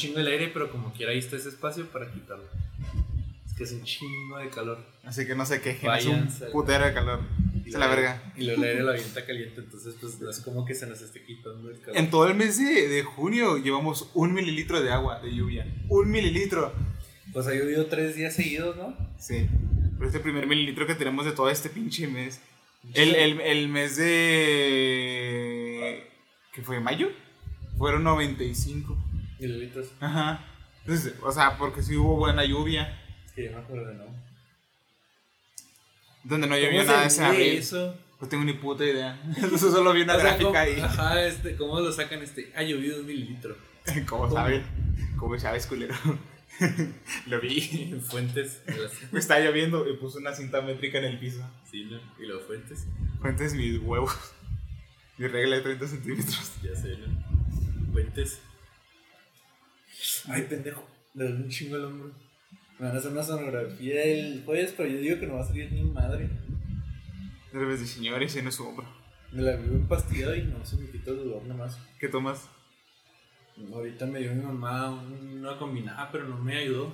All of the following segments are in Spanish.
chingo el aire, pero como quiera ahí está ese espacio para quitarlo. Es que es un chingo de calor. Así que no se quejen, es un putero de calor. Se la verga. Y el aire lo avienta caliente, entonces pues no es como que se nos esté quitando el calor. En todo el mes de, de junio llevamos un mililitro de agua de lluvia. Un mililitro. Pues ha llovido tres días seguidos, ¿no? Sí. Pero este primer mililitro que tenemos de todo este pinche mes. El, el, el mes de. ¿Qué fue? ¿Mayo? Fueron 95. Mililitros. Ajá. Entonces, o sea, porque sí hubo buena lluvia. Es que yo me acuerdo, ¿no? Donde no ¿Cómo llovió nada ese abril. eso? No tengo ni puta idea. Eso solo vi una O sea, gráfica ¿cómo- ahí. Ajá, este, ¿cómo lo sacan este? Ha llovido un mililitro. ¿Cómo ¿Cómo? sabes? ¿Cómo sabes, culero? Lo vi. En fuentes. de Me está lloviendo y puse una cinta métrica en el piso. Sí, ¿no? Y luego fuentes. Fuentes mis huevos. Mi regla de 30 centímetros. Ya sé, ¿no? Fuentes. Ay, pendejo. Le doy un chingo al hombro. Me van a hacer una sonografía el jueves, pero yo digo que no va a salir ni madre. De señores en su hombro. Me la vivo empastillado y no se me quitó el dolor nomás. ¿Qué tomas? Ahorita me dio mi mamá una combinada, pero no me ayudó.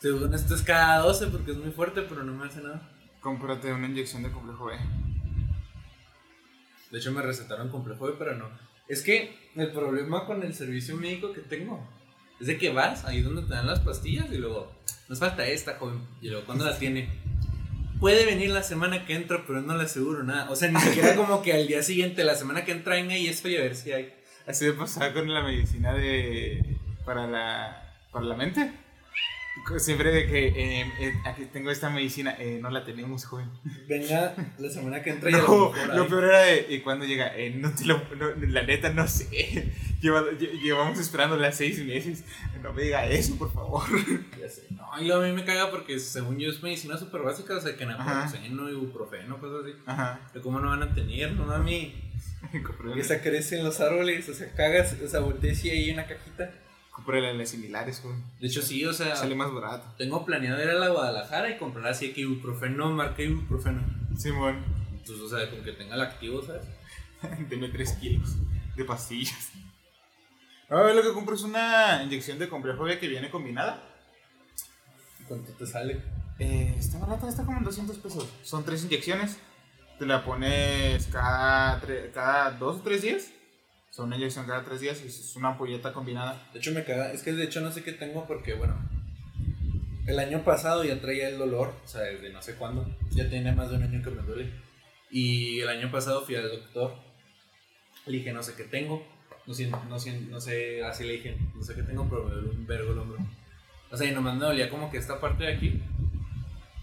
Según esto es cada 12 porque es muy fuerte, pero no me hace nada. Cómprate una inyección de complejo B. De hecho, me recetaron complejo B, pero no. Es que el problema con el servicio médico que tengo es de que vas ahí donde te dan las pastillas y luego nos falta esta, joven. Y luego, ¿cuándo la tiene? Puede venir la semana que entra, pero no le aseguro nada. O sea, ni siquiera como que al día siguiente, la semana que entra, venga y es y a ver si hay. Así de pasar con la medicina de. para la. para la mente. Siempre de que eh, eh, aquí tengo esta medicina, eh, no la tenemos, joven. Venga la semana que entra y a lo No, mejor lo hay. peor era de. ¿Y cuando llega? Eh, no te lo. no, la neta, no sé. Lleva- lle- llevamos esperando las seis meses. No me diga eso, por favor. Ya sé. No, y luego a mí me caga porque según yo es medicina súper básica, o sea, que naproxeno, ibuprofeno, cosas así. Ajá. Pero ¿cómo no van a tener? No mami. Esa crece en los árboles, o sea, cagas, o sea, volteas y ahí en una cajita. Compré las similares, joven. De hecho, sí, o sea, Sale más barato. tengo planeado ir a la Guadalajara y comprar así que ibuprofeno, marca ibuprofeno. Simón, Entonces, o sea, con que tenga el activo, ¿sabes? deme 3 kilos de pastillas. A ver, lo que compro es una inyección de complejo B que viene combinada. ¿Cuánto te sale? Eh, está barata, está como en 200 pesos. Son tres inyecciones. Te la pones cada, tre- cada dos o tres días. Son una inyección cada tres días y es una ampolleta combinada. De hecho, me caga. Es que de hecho no sé qué tengo porque, bueno, el año pasado ya traía el dolor, o sea, desde no sé cuándo. Ya tiene más de un año que me duele. Y el año pasado fui al doctor. Le dije, no sé qué tengo. No sé, no sé, no sé, así le dije, no sé qué tengo, pero me duele un vergo el hombro. O sea, y nomás me dolía como que esta parte de aquí.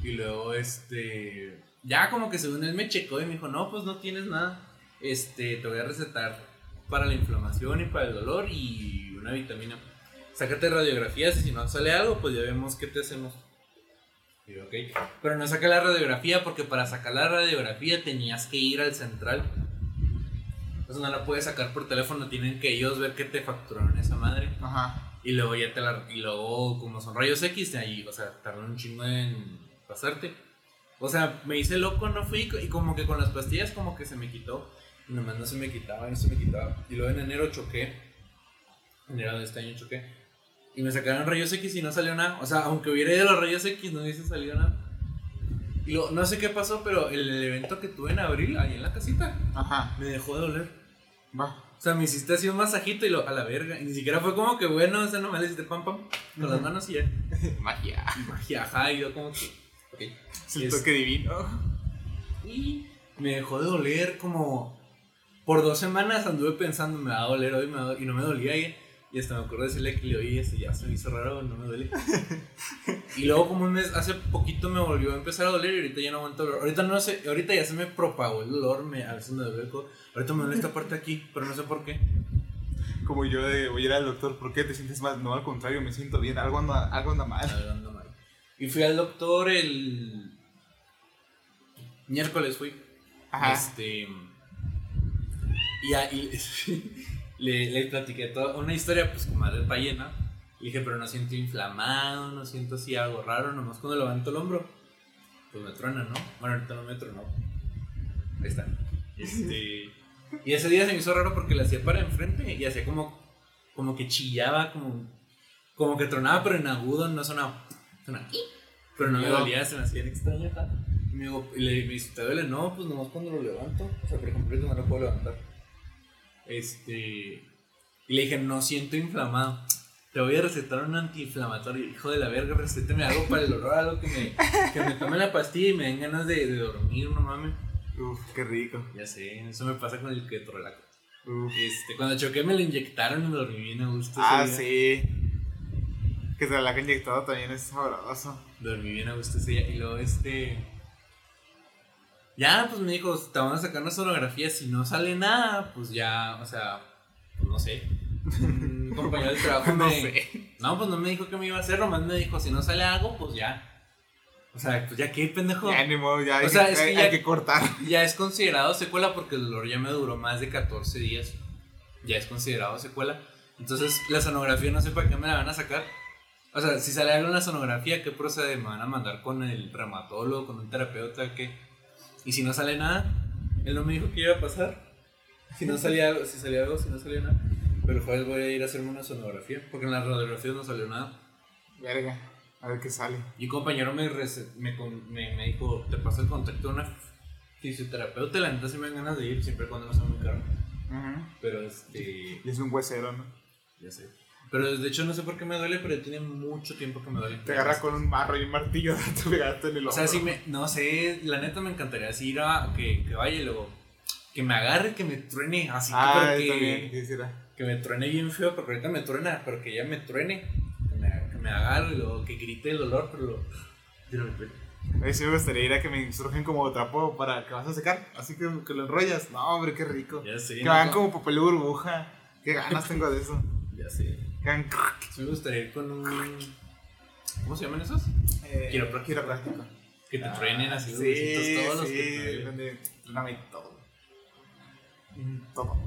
Y luego, este. Ya como que según él me checó y me dijo, no, pues no tienes nada. Este, te voy a recetar para la inflamación y para el dolor y una vitamina. Sácate radiografías y si no sale algo, pues ya vemos qué te hacemos. Y. Pero no saca la radiografía porque para sacar la radiografía tenías que ir al central. Entonces no la puedes sacar por teléfono, tienen que ellos ver que te facturaron esa madre. Ajá. Y luego ya te la. Y luego, como son rayos X, ahí, o sea, tardan un chingo en pasarte. O sea, me hice loco, no fui. Y como que con las pastillas, como que se me quitó. Nomás no se me quitaba, no se me quitaba. Y luego en enero choqué. Enero de este año choqué. Y me sacaron rayos X y no salió nada. O sea, aunque hubiera ido a los rayos X, no hubiese salido nada. Y luego, no sé qué pasó, pero el, evento que tuve en abril, ahí en la casita, Ajá. me dejó de doler. Va. O sea, me hiciste así un masajito y lo, a la verga. Y ni siquiera fue como que bueno, o sea, nomás le hiciste pam pam con las manos y ya. Magia. Magia, ajá, y yo como que. Ok. Es el toque divino. Y me dejó de doler como. Por dos semanas anduve pensando, me va a doler hoy, me va a doler", y no me dolía. Y, y hasta me acuerdo de decirle que le oí, este, ya se me hizo raro, no me duele. y luego, como un mes, hace poquito me volvió a empezar a doler y ahorita ya no aguanto dolor. Ahorita no sé, ahorita ya se me propagó el dolor, me, a veces me duele el codo. Ahorita me duele esta parte aquí, pero no sé por qué. Como yo de ir al doctor, ¿por qué te sientes mal? No, al contrario, me siento bien. Algo anda, algo anda mal. Algo anda mal. Y fui al doctor el miércoles fui. Ajá. Este y, a- y le, le platiqué toda una historia pues como de ballena. Le dije, pero no siento inflamado, no siento así algo raro, nomás cuando levanto el hombro, pues me truena, ¿no? Bueno, ahorita no me tronó. Ahí está. Este, y ese día se me hizo raro porque le hacía para enfrente y hacía como como que chillaba, como, como que tronaba, pero en agudo no sonaba. sonaba pero no me dolía, se me hacía extraño acá. Y me, digo, y le dice, ¿te duele? No, pues nomás cuando lo levanto. O sea, por ejemplo, no lo puedo levantar. Este. Y le dije, no siento inflamado. Te voy a recetar un antiinflamatorio. Hijo de la verga, recéteme algo para el dolor, algo que me, que me tome la pastilla y me den ganas de, de dormir, no mames. Uf, qué rico. Ya sé, eso me pasa con el ketorolaco. Este, cuando choqué me lo inyectaron y me dormí bien a gusto. Ah, sí. Que se la inyectado también es sabroso. Dormí bien a gusto ese día. Y luego este. Ya, pues me dijo, te vamos a sacar una sonografía. Si no sale nada, pues ya, o sea, pues no sé. Un compañero de trabajo No me. sé. No, pues no me dijo que me iba a hacer, nomás me dijo, si no sale algo, pues ya. O sea, pues ya qué, pendejo. Ya, ni modo, ya hay, O sea, que, es que hay- ya- hay que cortar. Ya es considerado secuela porque el dolor ya me duró más de 14 días. Ya es considerado secuela. Entonces, la sonografía no sé para qué me la van a sacar. O sea, si sale algo en la sonografía, ¿qué procede? ¿Me van a mandar con el reumatólogo, con un terapeuta? ¿Qué? Y si no sale nada, él no me dijo que iba a pasar. Si no salía algo, si salía algo, si no salía nada. Pero jueves voy a ir a hacerme una sonografía porque en la radiografía no salió nada. Verga. A ver qué sale. Y un compañero me, me, me, me dijo, te paso el contacto de una fisioterapeuta, la neta sí me dan ganas de ir, siempre cuando no sea muy caro. Pero este, Y es un huesero, ¿no? ya sé. Pero de hecho no sé por qué me duele, pero tiene mucho tiempo que me duele. Te agarra con un marro y un martillo, te pegaste en el O ojo. sea, sí me, no sé, la neta me encantaría así ir a que, que vaya y luego que me agarre, que me truene, así Ah, yo también que, quisiera. que me truene bien feo, porque ahorita me truena, pero que ya me truene, que me, que me agarre luego que grite el dolor, pero lo, me. A ver si me gustaría ir a que me surgen como trapo para que vas a secar. Así que, que lo enrollas. No, hombre, qué rico. Ya sé. que ¿no? van como papel de burbuja. Qué ganas tengo de eso. Ya sé. Sí me gustaría ir con un... ¿Cómo se llaman esos? eh, Quiropráctico. quiropráctico. Que te truenen así los Sí, todos los que todo. Mm, Todo.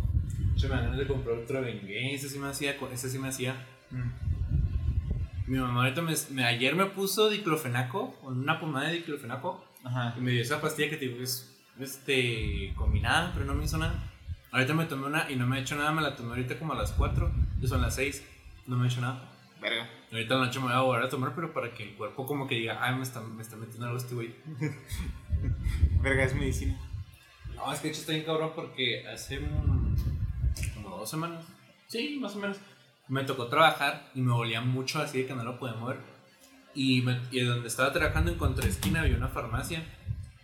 Yo me ganas de comprar otro Vengue, ese sí me hacía, ese sí me hacía. Mm. Mi mamá ahorita me, me- ayer me puso diclofenaco, una pomada de diclofenaco, Ajá. y me dio esa pastilla que te digo que es este, combinada, pero no me hizo nada. Ahorita me tomé una y no me ha hecho nada, me la tomé ahorita como a las 4, y son las 6, no me ha hecho nada. Verga. Ahorita en la noche me voy a volver a tomar, pero para que el cuerpo como que diga, ay, me está, me está metiendo algo este güey. Verga es medicina. No, es que de hecho está bien cabrón porque hace un- como dos semanas, sí, más o menos, me tocó trabajar y me dolía mucho así de que no lo podía mover. Y, me- y donde estaba trabajando en contraesquina había una farmacia.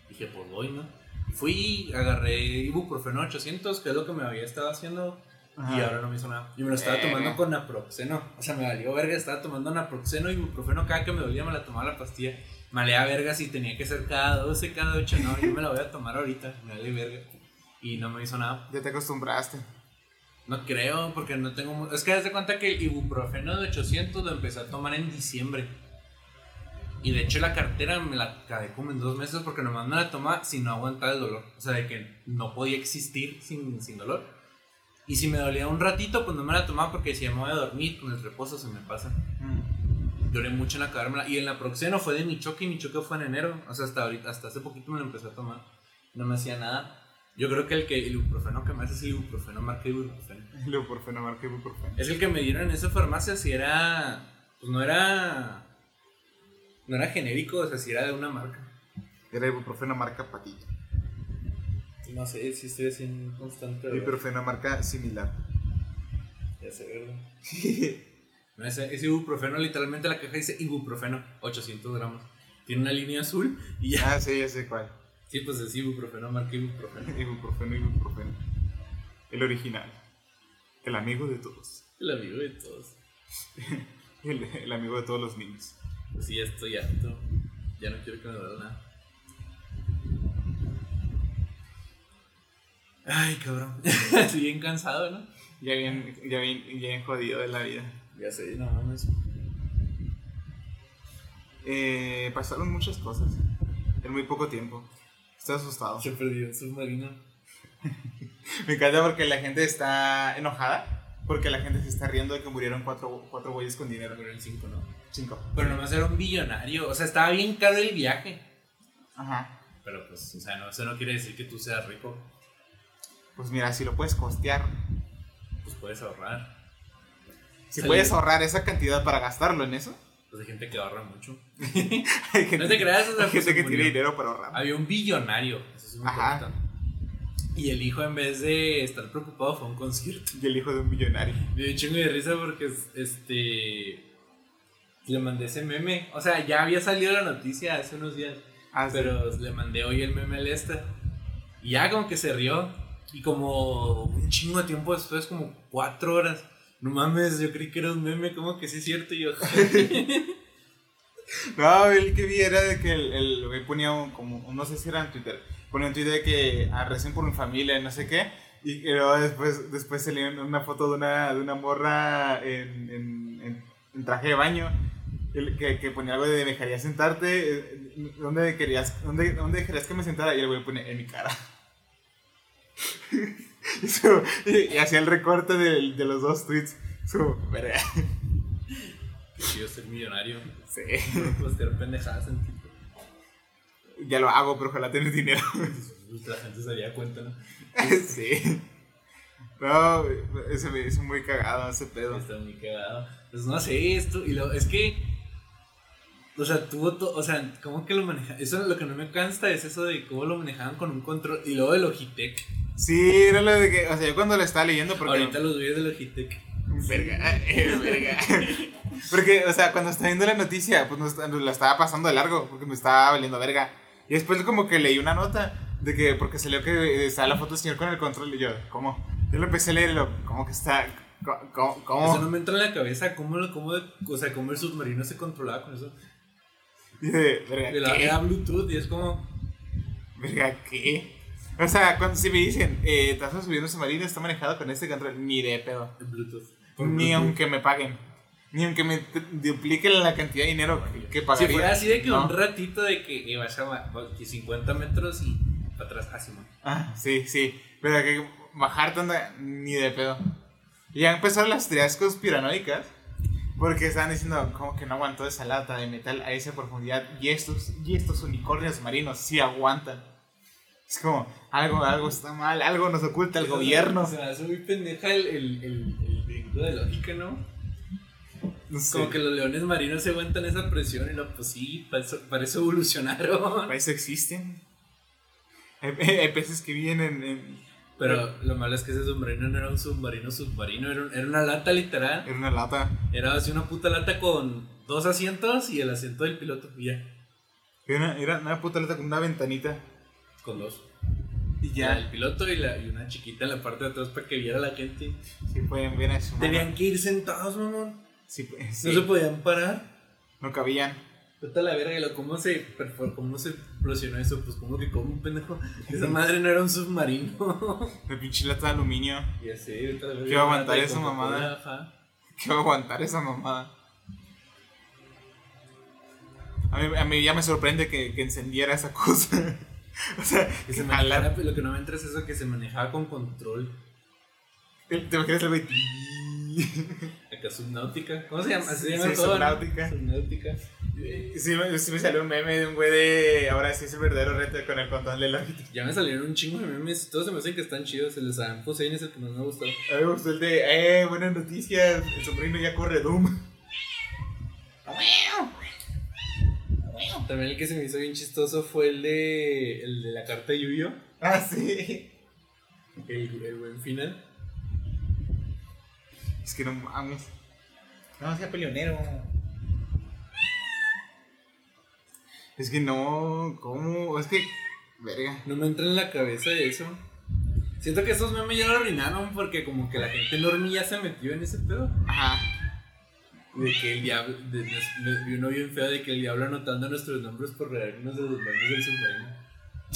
Dije, pues voy, ¿no? Fui, agarré ibuprofeno 800, que es lo que me había estado haciendo, y ahora no me hizo nada. Y me lo estaba tomando con naproxeno. O sea, me valió verga, estaba tomando naproxeno y ibuprofeno cada que me dolía me la tomaba la pastilla. Me valía verga si tenía que ser cada 12, cada 8, no, yo me la voy a tomar ahorita, me vale verga. Y no me hizo nada. Ya te acostumbraste. No creo, porque no tengo... Es que haz de cuenta que el ibuprofeno de 800 lo empecé a tomar en diciembre. Y de hecho la cartera me la acabé como en dos meses porque nomás me la tomaba si no aguantaba el dolor. O sea, de que no podía existir sin, sin dolor. Y si me dolía un ratito, pues no me la tomaba porque decía, me voy a dormir, con el reposo se me pasa. Mm. Lloré mucho en la acabármela. Y el naproxeno fue de mi choque y mi choque fue en enero. O sea, hasta ahorita, hasta hace poquito me lo empecé a tomar. No me hacía nada. Yo creo que el, que el ibuprofeno que me hace es el ibuprofeno, marca ibuprofeno. Ibuprofeno, marca ibuprofeno. Es el que me dieron en esa farmacia si era. Pues no era. No era genérico, o sea, si era de una marca. Era ibuprofeno, marca patito. No sé si estoy haciendo constante. ¿verdad? Ibuprofeno, marca similar. Ya sé, ¿verdad? No, ese, ese ibuprofeno, literalmente la caja dice ibuprofeno, 800 gramos. Tiene una línea azul y ya. Ah, sí, ya sé cuál. Sí, pues es ibuprofeno, marca ibuprofeno. Ibuprofeno, ibuprofeno. El original. El amigo de todos. El amigo de todos. El, el amigo de todos los niños. Pues sí, ya estoy harto. Ya no quiero que me duela nada. Ay, cabrón. Estoy bien cansado, ¿no? Ya bien, ya bien, ya bien jodido de la vida. Ya sé, no mames. Eh, pasaron muchas cosas en muy poco tiempo. Estoy asustado. Se perdió el submarino. Me encanta porque la gente está enojada. Porque la gente se está riendo de que murieron cuatro, cuatro güeyes con dinero. El 5, ¿no? Cinco. Pero nomás era un billonario. O sea, estaba bien caro el viaje. Ajá. Pero pues, o sea, no, eso no quiere decir que tú seas rico. Pues mira, si lo puedes costear. Pues puedes ahorrar. Si puedes ahorrar esa cantidad para gastarlo en eso, Pues hay gente que ahorra mucho. hay gente, No te creas, o sea, hay pues, gente que tiene dinero para ahorrar. Había un billonario. Eso es muy Ajá. importante. Y el hijo, en vez de estar preocupado, fue a un concierto. Y el hijo de un millonario. Me dio un chingo de risa porque este. Le mandé ese meme. O sea, ya había salido la noticia hace unos días. Ah, sí. Pero le mandé hoy el meme al esta. Y ya como que se rió. Y como un chingo de tiempo después, como cuatro horas. No mames, yo creí que era un meme, como que sí es cierto. Y yo, No, el que vi era de que el, güey ponía un, como, no sé si era en Twitter, ponía un tweet de que ah, recen por mi familia no sé qué, y luego después, después salía una foto de una, de una morra en, en, en- en traje de baño, que, que ponía algo de dejaría sentarte, eh, ¿dónde querías, dónde, dónde querías que me sentara? Y el güey pone en mi cara. y, su- y- y hacía el recorte de, de los dos tweets. Su, verga. quiero ser millonario. Sí. No hacer pendejadas en TikTok. Ya lo hago, pero ojalá tenés dinero. La gente se daría cuenta, ¿no? sí. No, ese me hizo muy cagado ese pedo. Está muy cagado. Pues no sé, esto. Y lo, es que. O sea, tuvo todo. O sea, ¿cómo que lo manejaban? Eso lo que no me cansa es eso de cómo lo manejaban con un control. Y luego de Logitech. Sí, era lo de que, o sea, yo cuando lo estaba leyendo, porque... Ahorita los videos de Logitech. Verga, eh, verga. Porque, o sea, cuando estaba viendo la noticia, pues no la estaba pasando de largo, porque me estaba valiendo verga. Y después como que leí una nota de que, porque salió que estaba la foto del señor con el control y yo, ¿cómo? Yo lo empecé a leer y lo, ¿cómo que está? ¿Cómo? cómo-? Eso no me entra en la cabeza. ¿Cómo, cómo, o sea, cómo el submarino se controlaba con eso? Verga, De la- ¿qué? Era Bluetooth y es como. Verga, ¿qué? O sea, cuando si me dicen, eh, te vas a subir un submarino, está manejado con este control, ni de pedo. Bluetooth. Ni aunque me paguen. Ni aunque me dupliquen la cantidad de dinero que- que Si pagaría. fuera así de que No. un ratito de que, vas a que 50 metros y para atrás, así, man. Ah, sí, sí. Pero que bajar tanta ni de pedo. Y ya empezaron las teorías conspiranoicas. Porque estaban diciendo como que no aguantó esa lata de metal a esa profundidad. Y estos, y estos unicornios marinos sí aguantan. Es como, algo, algo está mal, algo nos oculta el gobierno. Se me hace muy pendeja el, el, el, el de lógica, ¿no? No sé. Como que los leones marinos se aguantan esa presión y lo, pues sí, para eso, para eso evolucionaron. Para eso existen. Hay, hay peces que viven en, Pero lo malo es que ese submarino no era un submarino submarino, era, un- era una lata literal. en una lata. Era así una puta lata con dos asientos y el asiento del piloto, ya, Era, era una puta lata con una ventanita. Con dos. Y Ya, el piloto y, la, y una chiquita en la parte de atrás para que viera la gente. Sí, pueden ver a su. Tenían que ir sentados, mamón. Sí, pues, No se podían parar. no cabían. Puta la verga, lo- ¿cómo se, cómo se explosionó eso? Pues como que como un pendejo. Esa madre no era un submarino. La pinche lata de aluminio. ya sé. ¿Qué va a aguantar de esa mamada? ¿Qué va a aguantar esa mamada? A mí, a mí ya me sorprende que, que encendiera esa cosa. o sea, Que se manejara, lo que no me entra es eso que se manejaba con control. ¿Te, te imaginas el güey? Acá subnáutica. ¿Cómo se llama? Se llama Sí, todo, ¿no? subnáutica. Subnáutica. Sí, me, sí me salió un meme de un güey de. Ahora sí es el verdadero reto con el control de Logitech. Ya me salieron un chingo de memes. Todos se me hacen que están chidos. El de Saddam Hussein es el que más me gustó. A mí me gustó el de. ¡Eh! Buenas noticias. El sobrino ya corre Doom. También el que se me hizo bien chistoso fue el de, el de la carta de Yu-Gi-Oh! Ah, sí. El, el buen final. Es que no mames. No, sea peleonero. Es que no. ¿Cómo? Es que. Verga. No me entra en la cabeza eso. Siento que esos memes ya lo arruinaron porque como que la gente enorme ya se metió en ese pedo. Ajá. De que el diablo, de, de- me vi uno bien feo de que el diablo anotando nuestros nombres por reírnos de los nombres del submarino.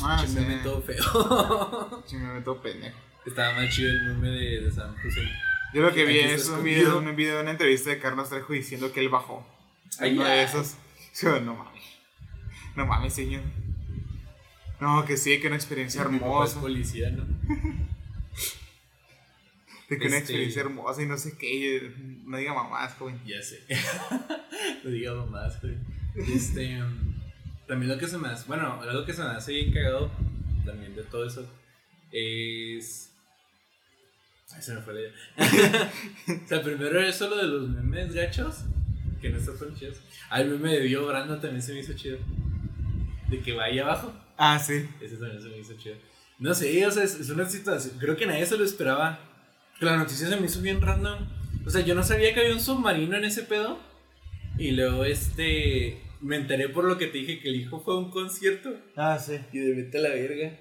Ah, sí. meme todo feo. Sí, me meto pendejo. Estaba más chido el meme de, de San José. Yo lo que vi es un video, un video de una entrevista de Carlos Trejo diciendo que él bajó. Ay, Uno de esos. No mames. No mames, señor. No, que sí, que una experiencia Mi papá es hermosa. policía, ¿no? De que una este- experiencia hermosa y no sé qué. No diga mamás, joven. Ya sé. no diga más, güey. Este. también lo que se me hace. Bueno, algo que se me hace bien cagado. También de todo eso. Es. Ay, se me fue la idea. o sea, primero era eso lo de los memes gachos, que no están tan chidos. Ah, el meme de Dio Brando también se me hizo chido. De que va ahí abajo. Ah, sí. Ese también se me hizo chido. No sé, o sea, es, es una situación. Creo que nadie se lo esperaba. Que la noticia se me hizo bien random. O sea, yo no sabía que había un submarino en ese pedo. Y luego, este. Me enteré por lo que te dije que el hijo fue a un concierto. Ah, sí. Y de vete a la verga.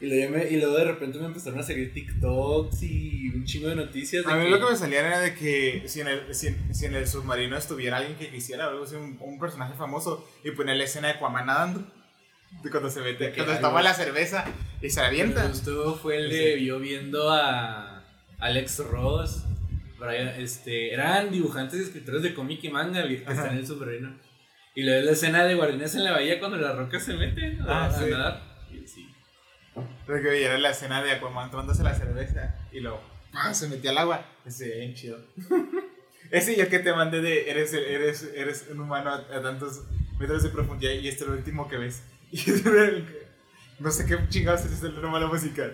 Y luego, me- y luego de repente me empezaron a seguir TikToks y un chingo de noticias. De A mí que- lo que me salía era de que si en el, si, en- si en el submarino estuviera alguien que quisiera, algo así, un, un personaje famoso, y poner la escena de Aquaman nadando. De cuando se mete, cuando toma la cerveza y se avienta. gustó fue el de yo viendo a Alex Ross. Brian, este, eran dibujantes y escritores de cómic y manga que Ajá. están en el submarino. Y luego la escena de Guardianes en la Bahía cuando la roca se mete a, Ah, a sí. nadar. Y sí. Era la escena de Aquaman tomándose la cerveza y luego ¡pam! se metió al agua. Ese bien chido. Ese y el que te mandé de eres, eres, eres un humano a, a tantos metros de profundidad y este es lo último que ves. Y no sé qué chingados es el normal la música.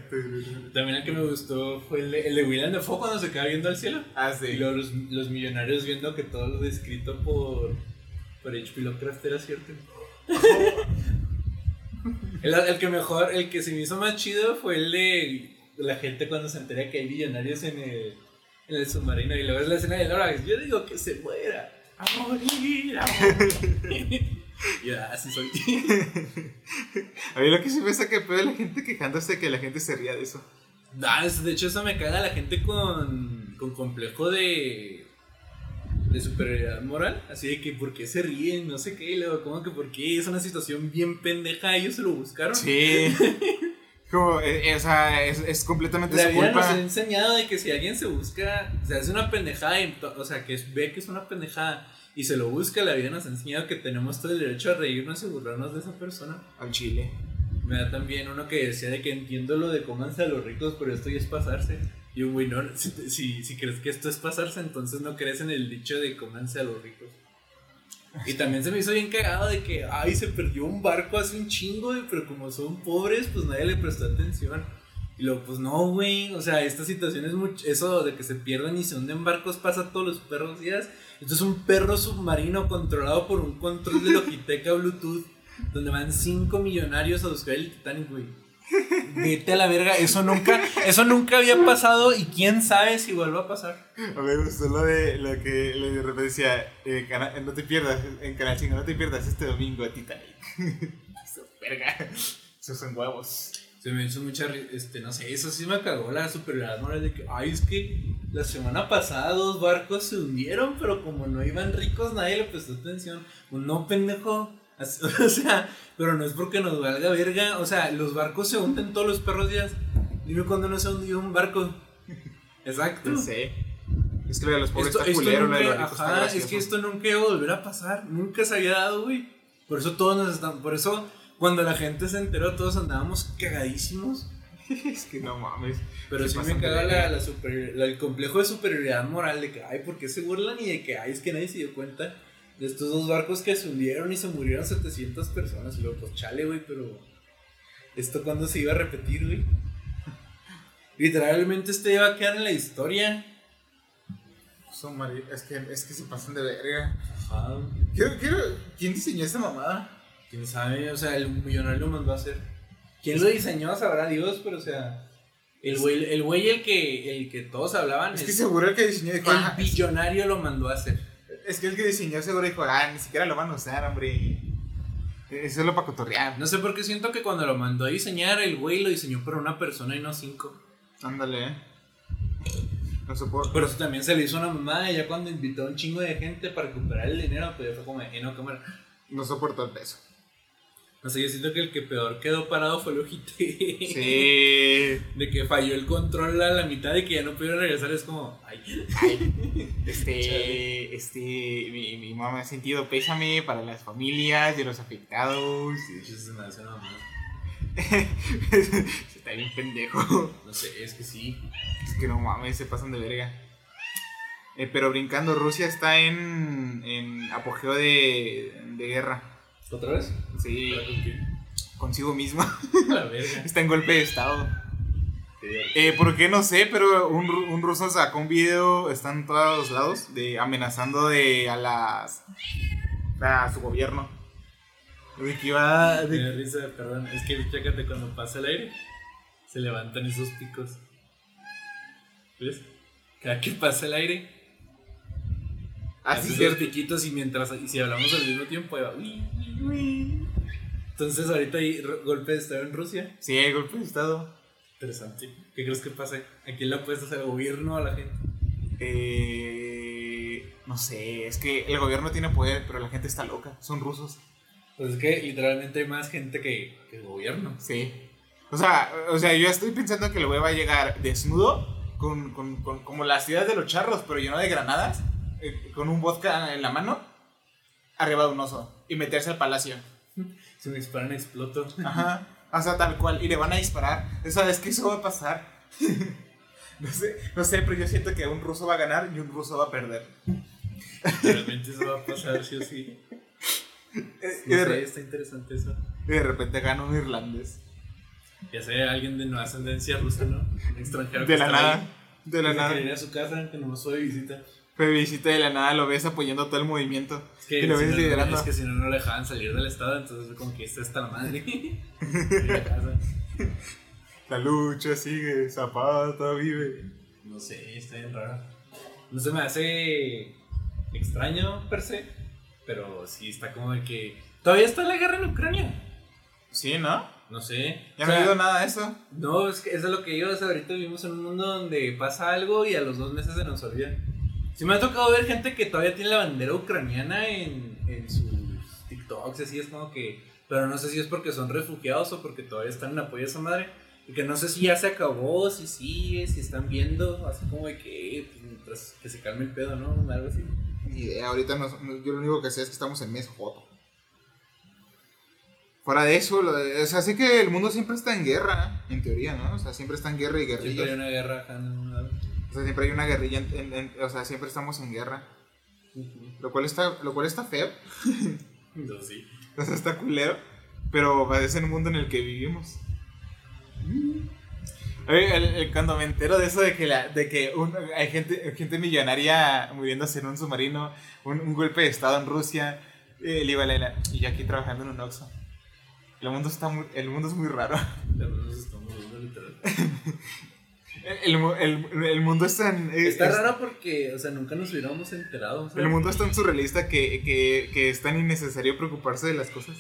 También el que me gustó fue el de, el de Willem Dafoe cuando se queda viendo al cielo. Ah, Y sí. luego los, los millonarios viendo que todo lo descrito por, por H.P. Lovecraft era cierto. el, el que mejor, el que se me hizo más chido fue el de la gente cuando se entera que hay millonarios en el, en el submarino. Y luego es la escena de Laura. Yo digo que se muera. A morir, a morir. yo, así soy. A mí lo que sí me saca de pedo es la gente quejándose que la gente se ría de eso. Ah, es- de hecho, eso me caga la gente con, con complejo de, de superioridad moral. Así de que, ¿por qué se ríen? No sé qué. y luego, ¿cómo que por qué? Es una situación bien pendeja. Ellos se lo buscaron. Sí. Como, eh, eh, o sea, es, es completamente La su vida nos culpa. ha enseñado de que si alguien se busca, se hace una pendejada, y o sea, que es- ve que es una pendejada y se lo busca, la vida nos ha enseñado que tenemos todo el derecho a reírnos y burlarnos de esa persona. Al chile. Me da también uno que decía de que entiendo lo de cómanse a los ricos, pero esto ya es pasarse. Y un güey, no, si, si, si crees que esto es pasarse, entonces no crees en el dicho de cómanse a los ricos. Y también se me hizo bien cagado de que, ay, se perdió un barco hace un chingo, pero como son pobres, pues nadie le prestó atención. Y luego, pues no, güey, o sea, esta situación es mucho, eso de que se pierdan y se hunden barcos pasa todos los perros días. Esto es un perro submarino controlado por un control de Logitech Bluetooth, donde van cinco millonarios a buscar el Titanic, güey. Vete a la verga, eso nunca, eso nunca había pasado y quién sabe si vuelva a pasar. A me gustó lo de lo que le de repente decía, eh, no te pierdas, en Canal 5, no te pierdas este domingo Titanic. Eso, verga. Esos son huevos. Se me hizo mucha, este, no sé, eso sí me cagó la superioridad moral de que, ay, es que la semana pasada dos barcos se hundieron, pero como no iban ricos, nadie le prestó atención. Pues no, pendejo. O sea, pero no es porque nos valga verga. O sea, los barcos se hunden todos los perros días. Dime cuándo no se hundió un barco. Exacto. No sé. Es que lo de los pobres Esto, está culero, lo de los nunca, ricos está ajá, es que esto nunca iba a volver a pasar. Nunca se había dado, güey. Por eso todos nos están. Por eso, cuando la gente se enteró, todos andábamos cagadísimos. Es que no mames. Pero sí me caga la, la superior- la- el complejo de superioridad moral de que, ay, ¿por qué se burlan? Y de que, ay, es que nadie se dio cuenta de estos dos barcos que se hundieron y se murieron 700 personas. Y luego, pues chale, güey, pero. ¿Esto cuándo se iba a repetir, güey? Literalmente este iba a quedar en la historia. Son es, que, es que se pasan de verga. Ajá. Quiero, quiero, ¿Quién diseñó esta mamada? ¿Quién sabe? O sea, el millonario lo mandó a hacer. ¿Quién lo diseñó? Sabrá Dios, pero o sea. El güey, el güey el que, el que todos hablaban. Es Es que seguro el que diseñó dijo, el "Ah, es- billonario lo mandó a hacer. Es que el que diseñó seguro dijo, ah, ni siquiera lo van a usar, hombre. Es solo para cotorrear. No sé por qué siento que cuando lo mandó a diseñar, el güey lo diseñó para una persona y no cinco. Ándale, eh. No soporto. Por eso también se le hizo una mamada. Ya cuando invitó a un chingo de gente para recuperar el dinero, pues ya fue como, eh, no, cámara. No soporto el peso. No sé, yo siento que el que peor quedó parado fue Logitech. Sí. De que falló el control a la mitad y que ya no pudieron regresar. Es como, ay. Este, este, mi, mi mamá ha sentido pésame para las familias de los afectados. Eso se me hace una mamada. Está bien pendejo. No sé, es que sí. Es que no mames, se pasan de verga. Eh, pero brincando, Rusia está en, en apogeo de, de guerra. ¿Otra vez? Sí, consigo misma. La verga. Está en golpe de estado. Eh, ¿Por qué? No sé, pero un, un ruso sacó un video, está en todos lados, de amenazando de a las... a su gobierno. De que iba... Me De, risa, perdón. Es que chécate cuando pasa el aire, se levantan esos picos. ¿Ves? Cada que pasa el aire, así hace esos cierto. piquitos y mientras y si hablamos al mismo tiempo. Entonces ahorita hay golpe de estado en Rusia. Sí, hay golpe de estado. Interesante. ¿Qué crees que pasa? ¿A quién le apuestas al gobierno o a la gente? Eh, no sé, es que el gobierno tiene poder, pero la gente está loca. Son rusos. Pues es que literalmente hay más gente que, que el gobierno. Sí. O sea, o sea, yo estoy pensando que el güey va a llegar desnudo, con, con, con- como las ideas de los charros, pero lleno de granadas, eh, con un vodka en la mano, arriba de un oso, y meterse al palacio. Si me disparan, exploto. Ajá. O sea, tal cual. Y le van a disparar. ¿Sabes que eso va a pasar? no sé, no sé, pero yo siento que un ruso va a ganar y un ruso va a perder. Realmente eso va a pasar, sí o sí. Eh, No de, sé, está interesante eso. y de repente gana un irlandés. Ya sea alguien de nueva ascendencia rusa, ¿no? Un extranjero que De la está nada. ahí, De la que nada. ir a su casa, que no fue de visita. Fue visita de la nada, lo ves apoyando todo el movimiento. Es que, Y lo si ves no, liderando. es que si no, no lo dejaban salir del estado, entonces como que está hasta la madre. la lucha sigue, Zapata vive. No sé, está bien raro. No se me hace extraño per se, pero sí está como de que... Todavía está la guerra en Ucrania. Sí, ¿no? No sé. Ya O no ha habido nada de eso. No, es que eso es lo que digo. o sea, ahorita vivimos en un mundo donde pasa algo y a los dos meses se nos olvida. Sí me ha tocado ver gente que todavía tiene la bandera ucraniana en, en sus TikToks, así es como que... Pero no sé si es porque son refugiados o porque todavía están en apoyo a esa madre. Y que no sé si ya se acabó, si sigue, si están viendo, así como de que, pues, mientras que se calme el pedo, ¿no? Algo así. Ni idea, ahorita no, yo lo único que sé es que estamos en mes J. Fuera de eso, lo de- o sea, sé que el mundo siempre está en guerra, en teoría, ¿no? O sea, siempre está en guerra y Siempre hay una guerra acá en un lado. O sea, siempre hay una guerrilla, en- en- en- o sea, siempre estamos en guerra. Lo cual está, lo cual está feo, Entonces sí. o sea, está culero, pero es el mundo en el que vivimos. Oye, el- el- cuando me entero de eso de que, la, de que un- hay gente, gente millonaria muriéndose en un submarino, un, un golpe de estado en Rusia, eh, le iba a la- y yo aquí trabajando en un Oxxo. El mundo, está muy, el mundo es muy raro. Pero nos estamos viendo literal. El, el el- mundo está en... eh, Está es- raro porque, o sea, nunca nos hubiéramos enterado. o sea, El mundo es tan surrealista que, que, que es tan innecesario preocuparse de las cosas.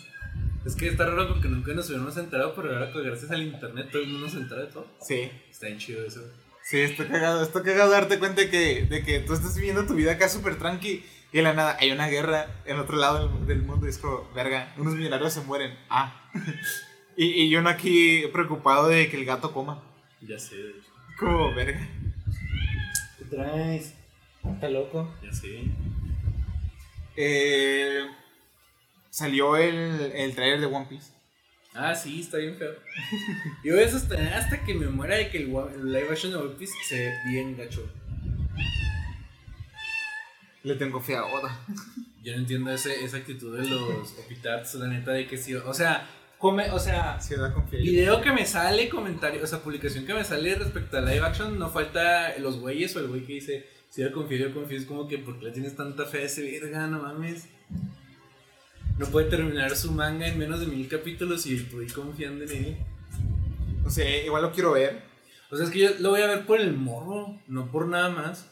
Es que está raro porque nunca nos hubiéramos enterado, pero ahora que gracias al internet todo el mundo se entera de todo. Sí. Está bien chido eso. Sí, está cagado, está cagado darte cuenta de que, de que tú estás viviendo tu vida acá súper tranqui y de la nada hay una guerra en otro lado del, del mundo y es como, verga, unos millonarios se mueren. Ah. y, y yo no aquí preocupado de que el gato coma. Ya sé, de hecho. Como, verga. ¿Qué traes? Está loco. Ya sé. Eh, salió el, el trailer de One Piece. Ah, sí, está bien feo. Yo voy a sostener hasta que me muera de que el, live action de One Piece se ve bien gacho. Le tengo fe a Oda. Yo no entiendo ese, esa actitud de los Opitats, la neta, de que sí. O sea, come, o sea, confía. Video que me sale, comentario, o sea, publicación que me sale respecto a live action, no falta los güeyes o el güey que dice, si yo confío, yo confío, es como que, ¿por qué le tienes tanta fe a ese verga? No mames. No puede terminar su manga en menos de mil capítulos y estoy confiando en él. No sé, igual lo quiero ver. O sea, es que yo lo voy a ver por el morro, no por nada más.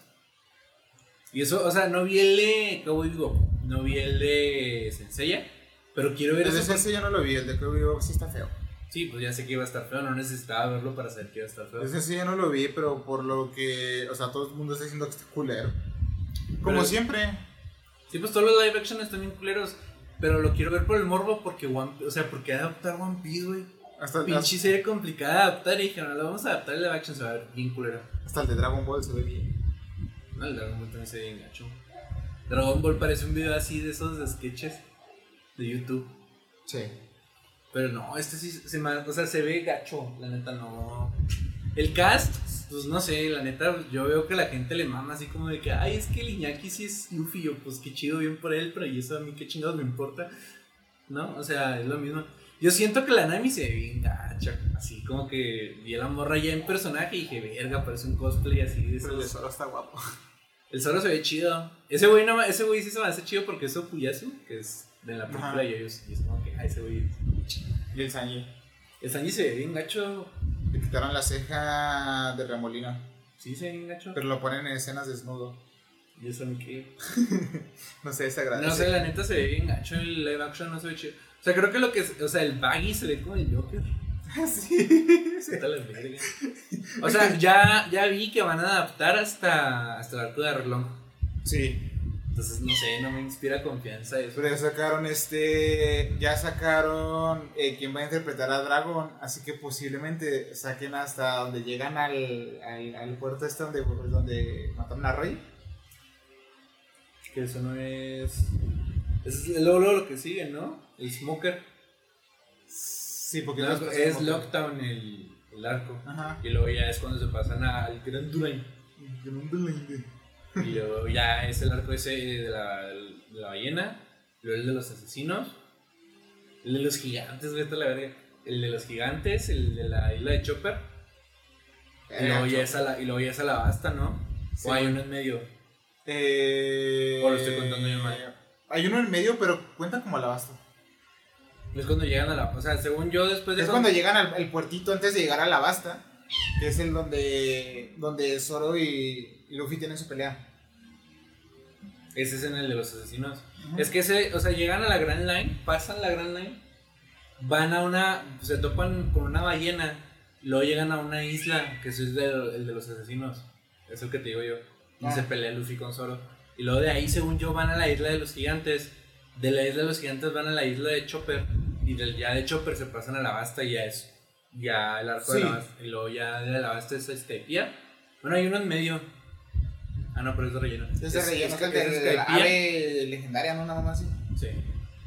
Y eso, o sea, no vi el de Cowboy Bebop, no vi el de Senseiya, pero quiero ver El eso. ese yo no lo vi, el de que vivo sí está feo. Sí, pues ya sé que iba a estar feo, no necesitaba verlo para saber que iba a estar feo. Ese sí yo no lo vi, pero por lo que, o sea, todo el mundo está diciendo que está culero. Como Pero- siempre. Sí, pues todos los live action están bien culeros. Pero lo quiero ver por el morbo porque One O sea, porque adaptar One Piece, güey. Hasta, Pinche serie complicada de adaptar. Y dijeron, lo vamos a adaptar el live action, se va a ver bien culero. hasta el de Dragon Ball se ve bien. No, el Dragon Ball también se ve bien gacho. Dragon Ball parece un video así de esos de sketches de YouTube. Sí. Pero no, este sí se me, o sea, se ve gacho, la neta no. El cast, pues no sé, la neta, yo veo que la gente le mama así como de que, ay, es que el Iñaki sí es Luffy, yo, pues qué chido, bien por él, pero y eso a mí qué chingados me importa, ¿no? O sea, es lo mismo. Yo siento que la Nami se ve bien gacha. Así como que vi a la morra ya en personaje y dije, verga, parece un cosplay así. De Pero el. Zoro está guapo. El Zoro se ve chido. Ese güey, no, ese güey sí se me hace chido porque es Okuyasu, que es de la película Ajá. de Yoyos. Y es como que, ay, ese güey. Y el Sanji. El Sanji se ve bien gacho. Le quitaron la ceja de remolino. Sí, se ve bien gacho. Pero lo ponen en escenas desnudo. Y eso ni qué. No sé, se agradece. No sé, la neta se ve bien gacho. El live action no se ve chido. O sea, creo que lo que es. O sea, el baggy se ve como el Joker. sí. La verga. O sea, ya, ya vi que van a adaptar hasta, hasta el arco de Arlong. Sí. Entonces, no sé, no me inspira confianza eso. Pero ya sacaron este. Ya sacaron eh, quién va a interpretar a Dragon. Así que posiblemente saquen hasta donde llegan al, al, al puerto este donde, donde mataron a Rey. Que eso no es. Es luego, luego lo que sigue, ¿no? El Smoker. Sí, porque No, es Lockdown el, el arco. Ajá. Y luego ya es cuando se pasan al Grand Durain. Y luego ya es el arco ese de la, de la ballena. Luego el de los asesinos. El de los gigantes, vete a la verga. El de los gigantes, el de la isla de Chopper. Y luego ya es, a la, y luego ya es Alabasta, ¿no? Sí. O hay uno en medio. Eh, O lo estoy contando yo mal. Hay uno en medio, pero cuenta como alabasta. Es cuando llegan a la. O sea, según yo, después de. Es cuando llegan al, al puertito antes de llegar a Alabasta, que es el donde, donde Zoro y, y Luffy tienen su pelea. Ese es en el de los asesinos. Es que ese, o sea, llegan a la Grand Line, pasan la Grand Line, van a una, se topan con una ballena, luego llegan a una isla, que es de- el de los asesinos, es el que te digo yo, y Ah. se pelea Luffy con Zoro. Y luego de ahí, según yo, van a la isla de los gigantes, de la isla de los gigantes van a la isla de Chopper, y del ya de Chopper se pasan a la Basta y ya es, ya el arco de la Basta, y luego ya de la Basta es Skypiea. Bueno, hay uno en medio. Ah, no, pero es de relleno. Es de relleno, es el de, es de la ave legendaria, ¿no? Nada más así. Sí.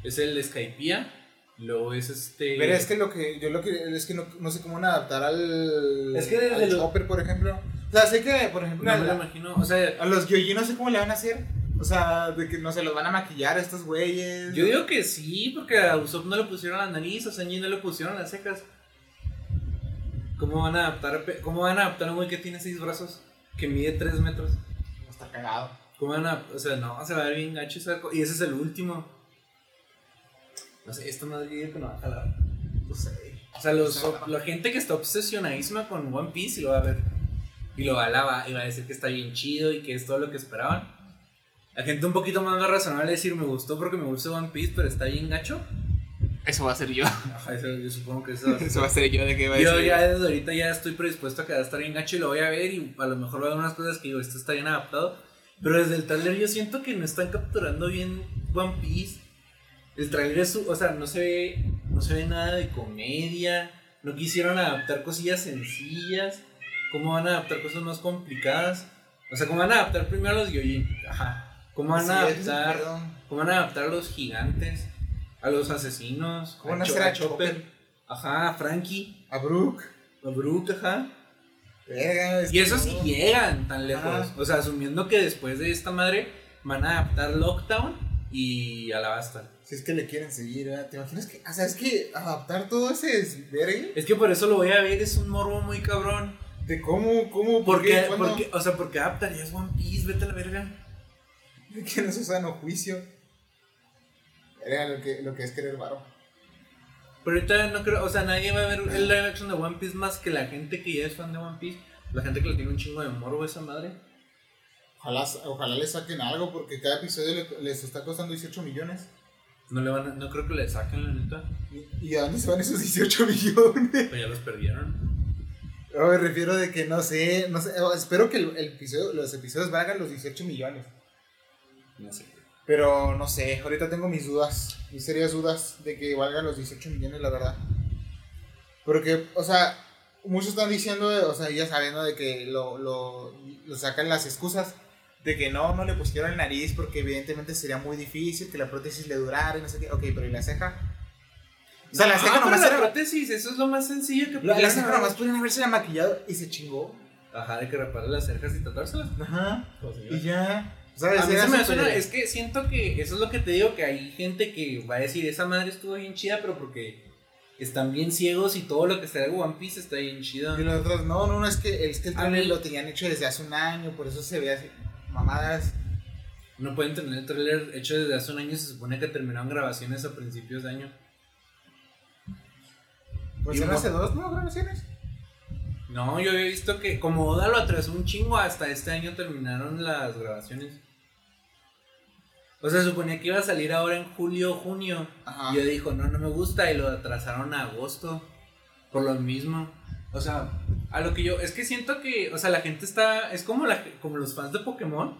Es el de Skypiea. Luego es este. Pero es que lo que, yo lo que, es que no, no sé cómo van a adaptar al, Es que desde al lo- Chopper, por ejemplo. O sea, sé que, por ejemplo, No me lo a, imagino. O sea, a los Gyojin no sé cómo le van a hacer. O sea, de que no se los van a maquillar a estos güeyes. yo digo que sí, porque a Usopp no le pusieron la nariz, a Sanji no le pusieron las cejas. ¿Cómo van a adaptar, a cómo van a adaptar a un güey que tiene seis brazos? Que mide 3 metros. Está cagado. ¿Cómo van a.? O sea, no, se va a ver bien gacho ese. Y ese es el último. No sé, esto más bien que no va a jalar. No sé. O sea, los, la gente que está obsesionadísima con One Piece y lo va a ver. Y lo va a alabar y va a decir que está bien chido y que es todo lo que esperaban. La gente un poquito más razonable decir, me gustó porque me gusta One Piece, pero está bien gacho. Eso va a ser yo. Ajá, eso- yo supongo que eso va a ser. Eso va a ser yo de que va a Yo ya desde ahorita ya estoy predispuesto a que va a estar bien gacho y lo voy a ver y a lo mejor va a haber unas cosas que digo, esto está bien adaptado. Pero desde el trailer yo siento que no están capturando bien One Piece. El trailer es, su- o sea, no se ve, no se ve nada de comedia. No quisieron adaptar cosillas sencillas. ¿Cómo van a adaptar cosas más complicadas? O sea, ¿cómo van a adaptar primero a los Gyojin? Ajá. ¿Cómo van a adaptar? ¿Cómo van a adaptar a los gigantes? A los asesinos. ¿Cómo a Cho- a Chopper? Ajá, a Frankie. A Brook. A Brook, ajá. Verga, es Y eso que sí no. llegan tan lejos. Ajá. O sea, asumiendo que después de esta madre van a adaptar Lockdown y Alabasta. Si es que le quieren seguir, ¿verdad? ¿Te imaginas que.? O sea, es que adaptar todo ese desvergue. Es que por eso lo voy a ver, es un morbo muy cabrón. De cómo, cómo, por Porque, qué, porque, o sea, porque adaptarías One Piece, vete a la verga. De que no se sano juicio. Era lo que, lo que es querer varo. Pero ahorita no creo, o sea, nadie va a ver el live action de One Piece más que la gente que ya es fan de One Piece. La gente que le tiene un chingo de morbo a esa madre. Ojalá, ojalá le saquen algo porque cada episodio le- les está costando 18 millones. No le van a- no creo que le saquen la neta. ¿Y, y a dónde se van esos 18 millones? Pero ya los perdieron. No, me refiero de que no sé, no sé, espero que el, el episodio, los episodios valgan los 18 millones. No sé. Pero no sé, ahorita tengo mis dudas, mis serias dudas de que valgan los 18 millones, la verdad. Porque, o sea, muchos están diciendo, o sea, ya sabiendo de que lo, lo, lo sacan las excusas de que no, no le pusieron el nariz porque evidentemente sería muy difícil que la prótesis le durara y no sé qué. Ok, pero ¿y la ceja? O sea, la Ah, ceja pero nomás la era- prótesis, eso es lo más sencillo que La, la ceja haber nomás pudieron haberse la maquillado y se chingó. Ajá, de que reparar las cercas y tratárselas. Ajá. Y ya. ¿Sabes? A mí se me suena, es que siento que eso es lo que te digo, que hay gente que va a decir, esa madre estuvo bien chida, pero porque están bien ciegos y todo lo que está de One Piece está bien chido. Y los otros, no, no, no, es que, es que el trailer mí- lo tenían hecho desde hace un año, por eso se ve así, mamadas. No pueden tener el trailer hecho desde hace un año, se supone que terminaron grabaciones a principios de año. Pues eran hace dos, ¿no? Grabaciones. No, yo había visto que como Oda lo atrasó un chingo, hasta este año terminaron las grabaciones. O sea, se suponía que iba a salir ahora en julio o junio. Ajá. Y yo dijo, no, no me gusta, y lo atrasaron a agosto. Por lo mismo. O sea, a lo que yo. Es que siento que. O sea, la gente está. Es como, la, como los fans de Pokémon.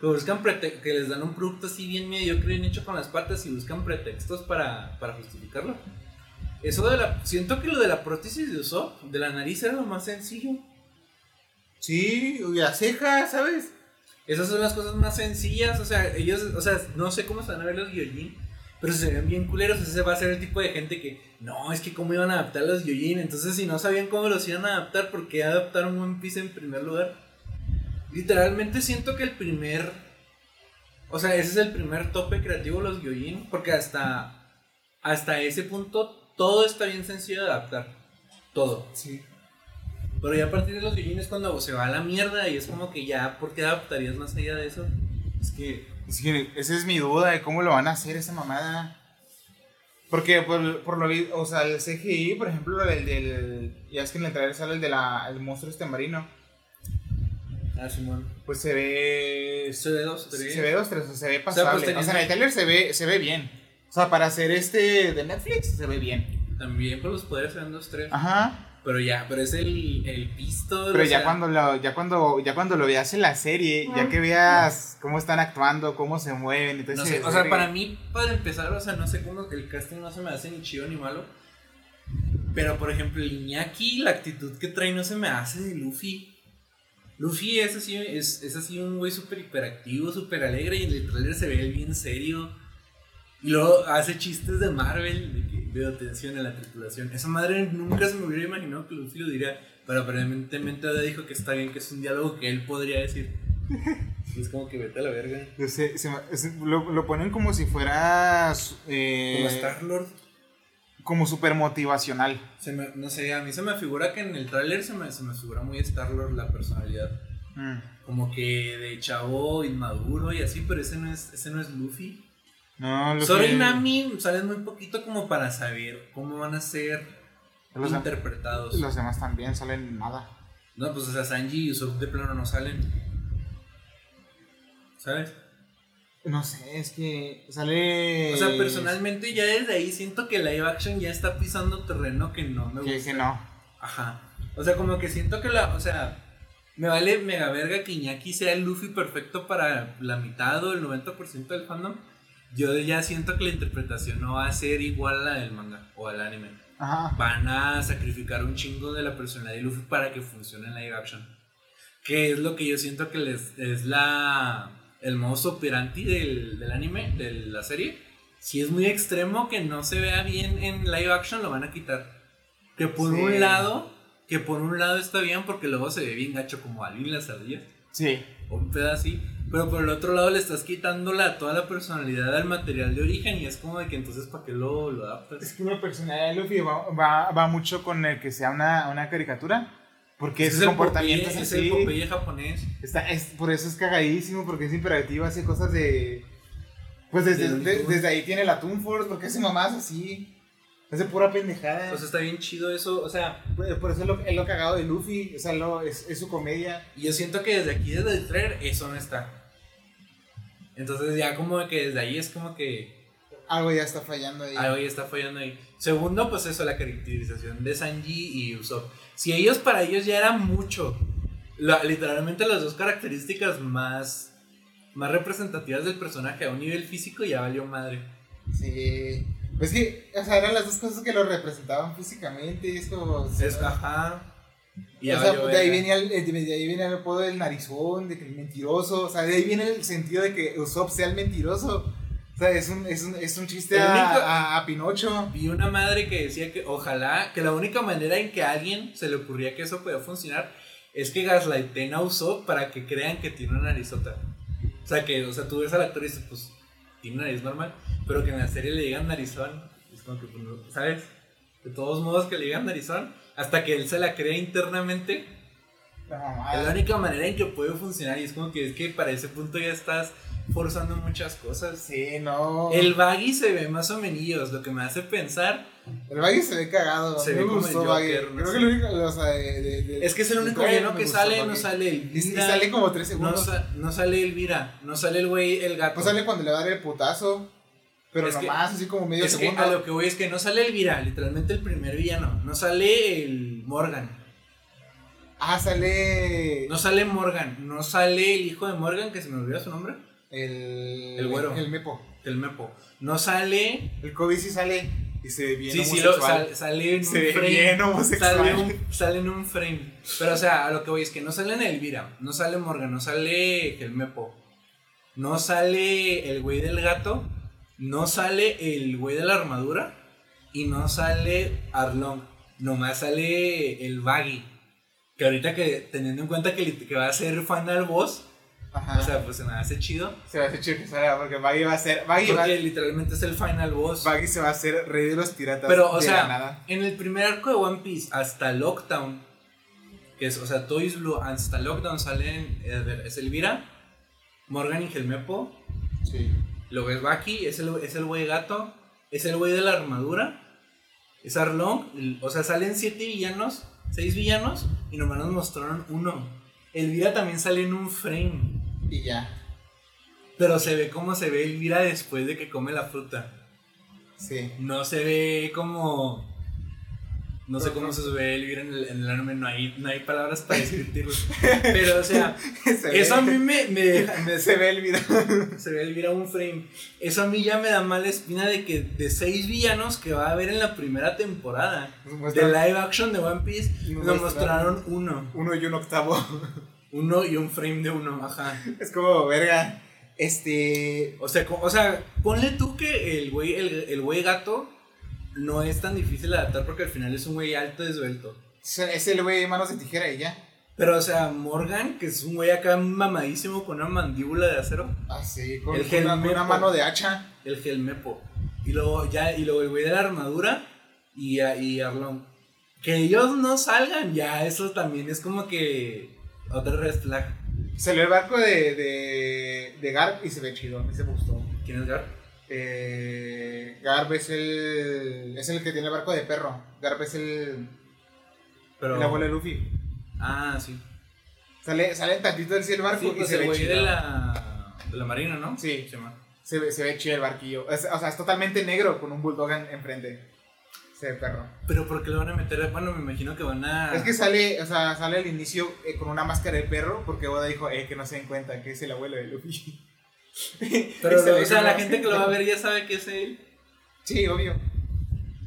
Que buscan prete- que les dan un producto así bien mediocre, bien hecho con las patas y buscan pretextos para, para justificarlo. Eso de la. Siento que lo de la prótesis de Usopp, de la nariz, era lo más sencillo. Sí, y la ceja, ¿sabes? Esas son las cosas más sencillas, o sea, ellos, o sea, no sé cómo se van a ver los Gyojin, pero se ven bien culeros, ese va a ser el tipo de gente que, no, es que cómo iban a adaptar los Gyojin, entonces si no sabían cómo los iban a adaptar, ¿por qué adaptaron One Piece en primer lugar? Literalmente siento que el primer, o sea, ese es el primer tope creativo los Gyojin, porque hasta, hasta ese punto todo está bien sencillo de adaptar, todo. Sí. Pero ya a partir de los Gyojin es cuando se va a la mierda y es como que ya, ¿por qué adaptarías más allá de eso? Es que, es que esa es mi duda de cómo lo van a hacer esa mamada. Porque por, por lo o sea, el CGI, por ejemplo, el del. Ya es que en el trailer sale el de la, el monstruo este marino. Ah, Simón. Pues se ve. Se ve dos, tres. Se ve dos, tres, o sea, se ve O sea, pasable. pues, O sea, en el trailer se ve, se ve bien. O sea, para hacer este de Netflix, se ve bien. También por los poderes se ven dos, tres. Ajá. Pero ya, pero es el, el pisto. Pero ya sea, cuando lo, ya cuando, ya cuando lo veas en la serie, ya que veas cómo están actuando, cómo se mueven, entonces. No sé, o sea, para mí, para empezar, o sea, no sé cómo el casting no se me hace ni chido ni malo. Pero por ejemplo, el Iñaki, la actitud que trae no se me hace de Luffy. Luffy es así, es, es así un güey súper hiperactivo, súper alegre y en el trailer se ve él bien serio. Y luego hace chistes de Marvel, de que veo tensión en la tripulación. Esa madre nunca se me hubiera imaginado que Luffy lo diría, pero aparentemente Oda dijo que está bien, que es un diálogo que él podría decir. Es como que vete a la verga. Se se- lo, lo ponen como si fuera. eh, Como Star-Lord. como súper motivacional. Se me- no sé, a mí se me figura que en el tráiler se me, se me figura muy Star-Lord la personalidad. Mm. Como que de chavo inmaduro y así, pero ese no es, ese no es Luffy. No, lo Zoro que- y Nami salen muy poquito como para saber cómo van a ser Los, interpretados. los demás también salen nada. No, pues o sea, Sanji y Usopp de plano no salen. ¿Sabes? No sé, es que sale. O sea, personalmente ya desde ahí siento que live action ya está pisando terreno que no me Que, gusta. que no. Ajá. O sea, como que siento que la. O sea, me vale mega verga que Iñaki sea el Luffy perfecto para la mitad o el 90% del fandom. Yo ya siento que la interpretación no va a ser igual a la del manga o al anime. Ajá. Van a sacrificar un chingo de la personalidad de Luffy para que funcione en live action. Que es lo que yo siento que les, es la. El modus operandi del, del anime, de la serie. Si es muy extremo que no se vea bien en live action, lo van a quitar. Que por Sí. un lado, que por un lado está bien porque luego se ve bien gacho como Ali las ardillas. Sí. O un pedo así. Pero por el otro lado le estás quitando la, toda la personalidad al material de origen y es como de que entonces ¿para qué lo, lo Es adaptas? que la personalidad de Luffy va, va, va mucho con el que sea una, una caricatura. Porque Ese ese el comportamiento es es el así. Japonés. Está, es, por eso es cagadísimo, porque es imperativo, hace cosas de. Pues desde, De desde ahí tiene la Toon Force, porque hace mamás así. Hace pura pendejada. O sea, está bien chido eso. O sea, por, por eso es lo, es lo cagado de Luffy, o sea, lo, es, es su comedia. yo siento que desde aquí, desde el trailer, eso no está. Entonces ya como que desde ahí es como que Algo ya está fallando ahí. algo ya está fallando ahí. Segundo, pues eso, la caracterización de Sanji y Usopp. Si ellos, para ellos ya era mucho. La- literalmente las dos características más, más representativas del personaje a un nivel físico ya valió madre. Sí. Pues que, o sea, eran las dos cosas que lo representaban físicamente. Es como. o sea, Es, ajá. Y o sea, de ahí, venía el, eh, de ahí viene el apodo del narizón, de que el mentiroso. O sea, de ahí viene el sentido de que Usopp sea el mentiroso. O sea, es un, es un, es un chiste a, único- a, a Pinocho. Vi una madre que decía que ojalá, que la única manera en que a alguien se le ocurría que eso podía funcionar es que gaslighten a Usopp para que crean que tiene una narizota. O sea, que, o sea, tú ves al actor y dices, pues, tiene una nariz normal, pero que en la serie le digan narizón, es como que, pues, ¿sabes? De todos modos que le digan narizón. Hasta que él se la crea internamente. La Es la única manera en que puede funcionar. Y es como que es que para ese punto ya estás forzando muchas cosas. Sí, no. El baggy se ve más o menos, lo que me hace pensar. El Baggy se ve cagado. Se me ve como gustó el Baggy. Joker, no Creo que lo único, o sea, de, de- de- Es que es el único villano que sale, no Baggy. sale el Y, sale como 3 no, segundos. sa- no sale Elvira, no sale el güey, el gato. Pues sale cuando le va a dar el putazo. Pero Es que- nomás, así como medio es que segundo. a lo que voy es que no sale Elvira, literalmente el primer villano. No sale el Morgan. Ah, sale. No sale Morgan. No sale el hijo de Morgan, que se me olvidó su nombre. El. El güero. El Mepo. El Mepo. No sale. El Kobe sí sale. Y se ve bien sí, sí, lo, homosexual. sal- sale en un se ve frame. bien homosexual. Sale, un- sale en un frame. Pero, o sea, a lo que voy es que no sale en Elvira, no sale Morgan, no sale el Mepo, no sale el güey del gato, no sale el güey de la armadura y no sale Arlong. Nomás sale el Baggy. Que ahorita que, teniendo en cuenta que, que va a ser final boss, Ajá. o sea, pues se me hace chido. se va a hacer chido que salga porque Baggy va a ser. Baggy, va, Porque literalmente es el final boss. Baggy se va a hacer rey de los piratas. Pero, o de sea, la nada. en el primer arco de One Piece hasta Lockdown, que es, o sea, Toys Blue hasta Lockdown salen, eh, a ver, es Elvira, Morgan y Gelmepo, Sí. Luego es Baki, es el, es el güey gato, es el güey de la armadura, es Arlong, o sea, salen siete villanos, seis villanos, y nomás nos mostraron uno. Elvira también sale en un frame, Y ya. pero se ve como se ve Elvira después de que come la fruta. Sí. No se ve como. No sé cómo se ve Elvira en el, en el anime, no hay, no hay palabras para describirlo. Pero, o sea, se ve, eso a mí me, me deja. me- se ve el video. se ve Elvira un frame. Eso a mí ya me da mala espina de que de seis villanos que va a haber en la primera temporada de live action de One Piece, Nos nos mostraron- mostraron uno. Uno y un octavo. Uno y un frame de uno, ajá. Es como, verga. Este. O sea, o sea, ponle tú que el güey, el, el güey gato no es tan difícil de adaptar porque al final es un güey alto y esbelto. Es el güey manos de tijera y ya. Pero, o sea, Morgan, que es un güey acá mamadísimo con una mandíbula de acero, Ah, sí, con, El una, mano de hacha. el Gelmepo. Y luego ya, y luego el güey de la armadura y, y Arlong. Que ellos no salgan, ya, eso también es como que otra red flag. Salió el barco de, de, de Garp y se ve chido. A mí se me gustó. ¿Quién es Gar? Eh, Garp es el. Es el que tiene el barco de perro. Garp es el. Pero... El abuelo de Luffy. Ah, sí. Sale, sale tantito del cielo el barco Sí, y pues se ve chido. de la, de la marina, ¿no? Sí. Se ve, se ve chido el barquillo. Es- o sea, es totalmente negro con un bulldog en- enfrente. Se ve perro. Pero ¿por qué lo van a meter? Bueno, me imagino que van a... Es que sale, o sea, sale al inicio eh, con una máscara de perro porque Oda dijo, eh, que no se den cuenta que es el abuelo de Luffy. Pero, se o sea, la gente que lo va a ver ya sabe que es él. Sí, obvio.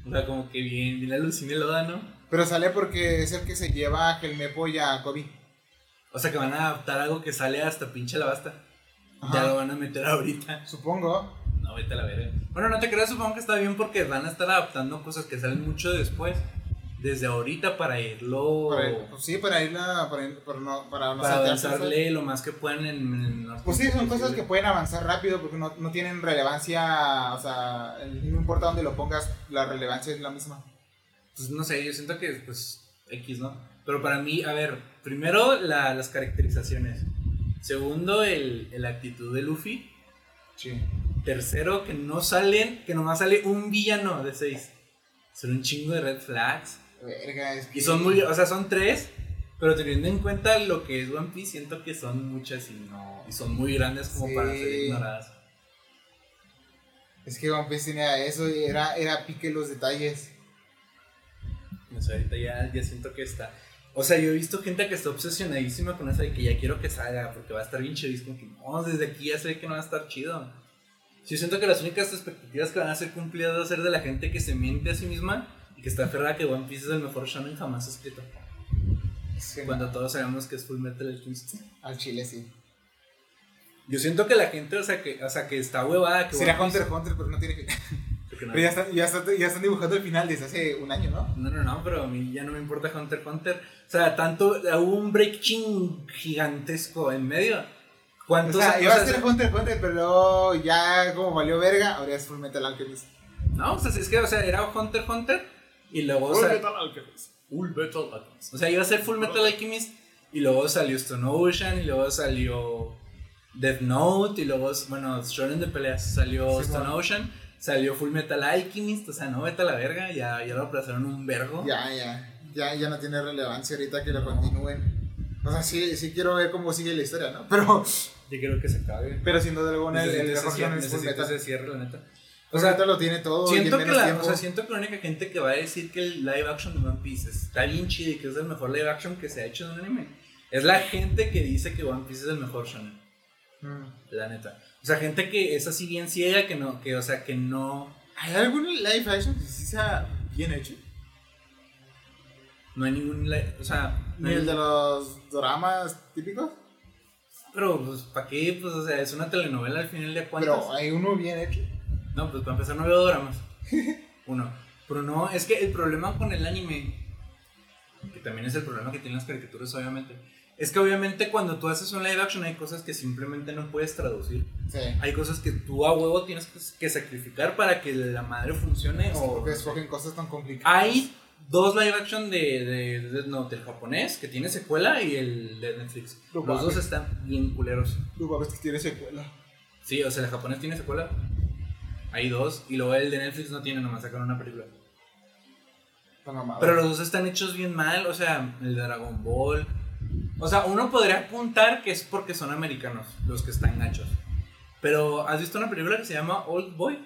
O sea, como que bien, bien alucine lo da, ¿no? Pero sale porque es el que se lleva a Helmepo y a Kobe. O sea, que van a adaptar algo que sale hasta pinche la basta. Ajá. Ya lo van a meter ahorita. Supongo. No, vete a la verga. Bueno, no te creas, supongo que está bien porque van a estar adaptando cosas que salen mucho después. Desde ahorita para irlo... Para, pues sí, para irla, para, ir- para no, para no para avanzarle lo más que puedan en... en los Pues sí, son cosas que pueden avanzar rápido porque no, no tienen relevancia, o sea, no importa dónde lo pongas, la relevancia es la misma. Pues no sé, yo siento que, pues, X, ¿no? Pero para mí, a ver, primero la- las caracterizaciones. Segundo, el, el actitud de Luffy. Sí. Tercero, que no salen, que nomás sale un villano de seis. Son un chingo de red flags. Verga, es que... Y son muy, o sea, son tres, pero teniendo en cuenta lo que es One Piece, siento que son muchas y no, y son muy grandes como Sí. para ser ignoradas. Es que One Piece tenía eso y era, era pique los detalles. O sea, ahorita ya, ya siento que está. O sea, yo he visto gente que está obsesionadísima con eso y que ya quiero que salga porque va a estar bien chido. Y es como que no, desde aquí ya sé que no va a estar chido. Yo siento que las únicas expectativas que van a ser cumplidas va a ser de la gente que se miente a sí misma y que está aferrada que One Piece es el mejor shonen jamás escrito. Cuando todos sabemos que es Full Metal Alchemist. Al chile sí. Yo siento que la gente, o sea, que, o sea, que está huevada. Que Sería Hunter x Hunter, pero no tiene que... Porque no- Pero ya están, ya, están, ya están dibujando el final desde hace un año, ¿no? No, no, no, pero a mí ya no me importa Hunter x Hunter. O sea, tanto, hubo un breaking gigantesco en medio. O ¿Cuántos sea, iba a ser Hunter x Hunter, pero ya como valió verga, ahora es Full Metal Alchemist. No, o sea, es que, o sea, era Hunter x Hunter Y luego Full sal- Metal Alchemist. Full Metal Alchemist. O sea, iba a ser Full Metal Alchemist y luego salió Stone Ocean y luego salió Death Note y luego, bueno, Shonen de peleas salió Sí, Stone bueno. Ocean, salió Full Metal Alchemist, o sea, no, vete a la verga, ya, ya lo aplazaron un vergo. Ya, ya. Ya, ya no tiene relevancia ahorita que lo continúen. O sea, sí, sí quiero ver cómo sigue la historia, ¿no? Pero, Yo creo que se acabe. Pero sin duda alguna, el, el Metal. ese cierre, la neta. O sea, lo tiene todo en Siento que, la, o sea, siento que la única gente que va a decir que el live action de One Piece está bien chido y que es el mejor live action que se ha hecho de un anime es la gente que dice que One Piece es el mejor shonen, Mm. la neta. O sea, gente que es así bien ciega, que no, que, o sea, que no, ¿Hay algún live action que sí sea bien hecho? no hay ningún, li- o sea, no Ni el de los dramas típicos. pero pues, ¿para qué? Pues, o sea, es una telenovela al final de cuentas. Pero hay uno bien hecho. No, pues para empezar no veo dramas. Uno. Pero no, es que el problema con el anime, que también es el problema que tienen las caricaturas, obviamente, es que obviamente cuando tú haces un live action hay cosas que simplemente no puedes traducir. Sí. Hay cosas que tú a huevo tienes que, sacrificar para que la madre funcione. o, Porque escogen cosas tan complicadas. hay dos live action de, de, de Death Note, el japonés, que tiene secuela, y el de Netflix. No Los dos están bien culeros. Sabes que tiene secuela. Sí, o sea, el japonés tiene secuela. Hay dos. Y luego el de Netflix no tiene, nomás sacaron una película. Pero los dos están hechos bien mal. O sea, el de Dragon Ball. O sea, uno podría apuntar que es porque son americanos los que están gachos. Pero, ¿has visto una película que se llama Old Boy?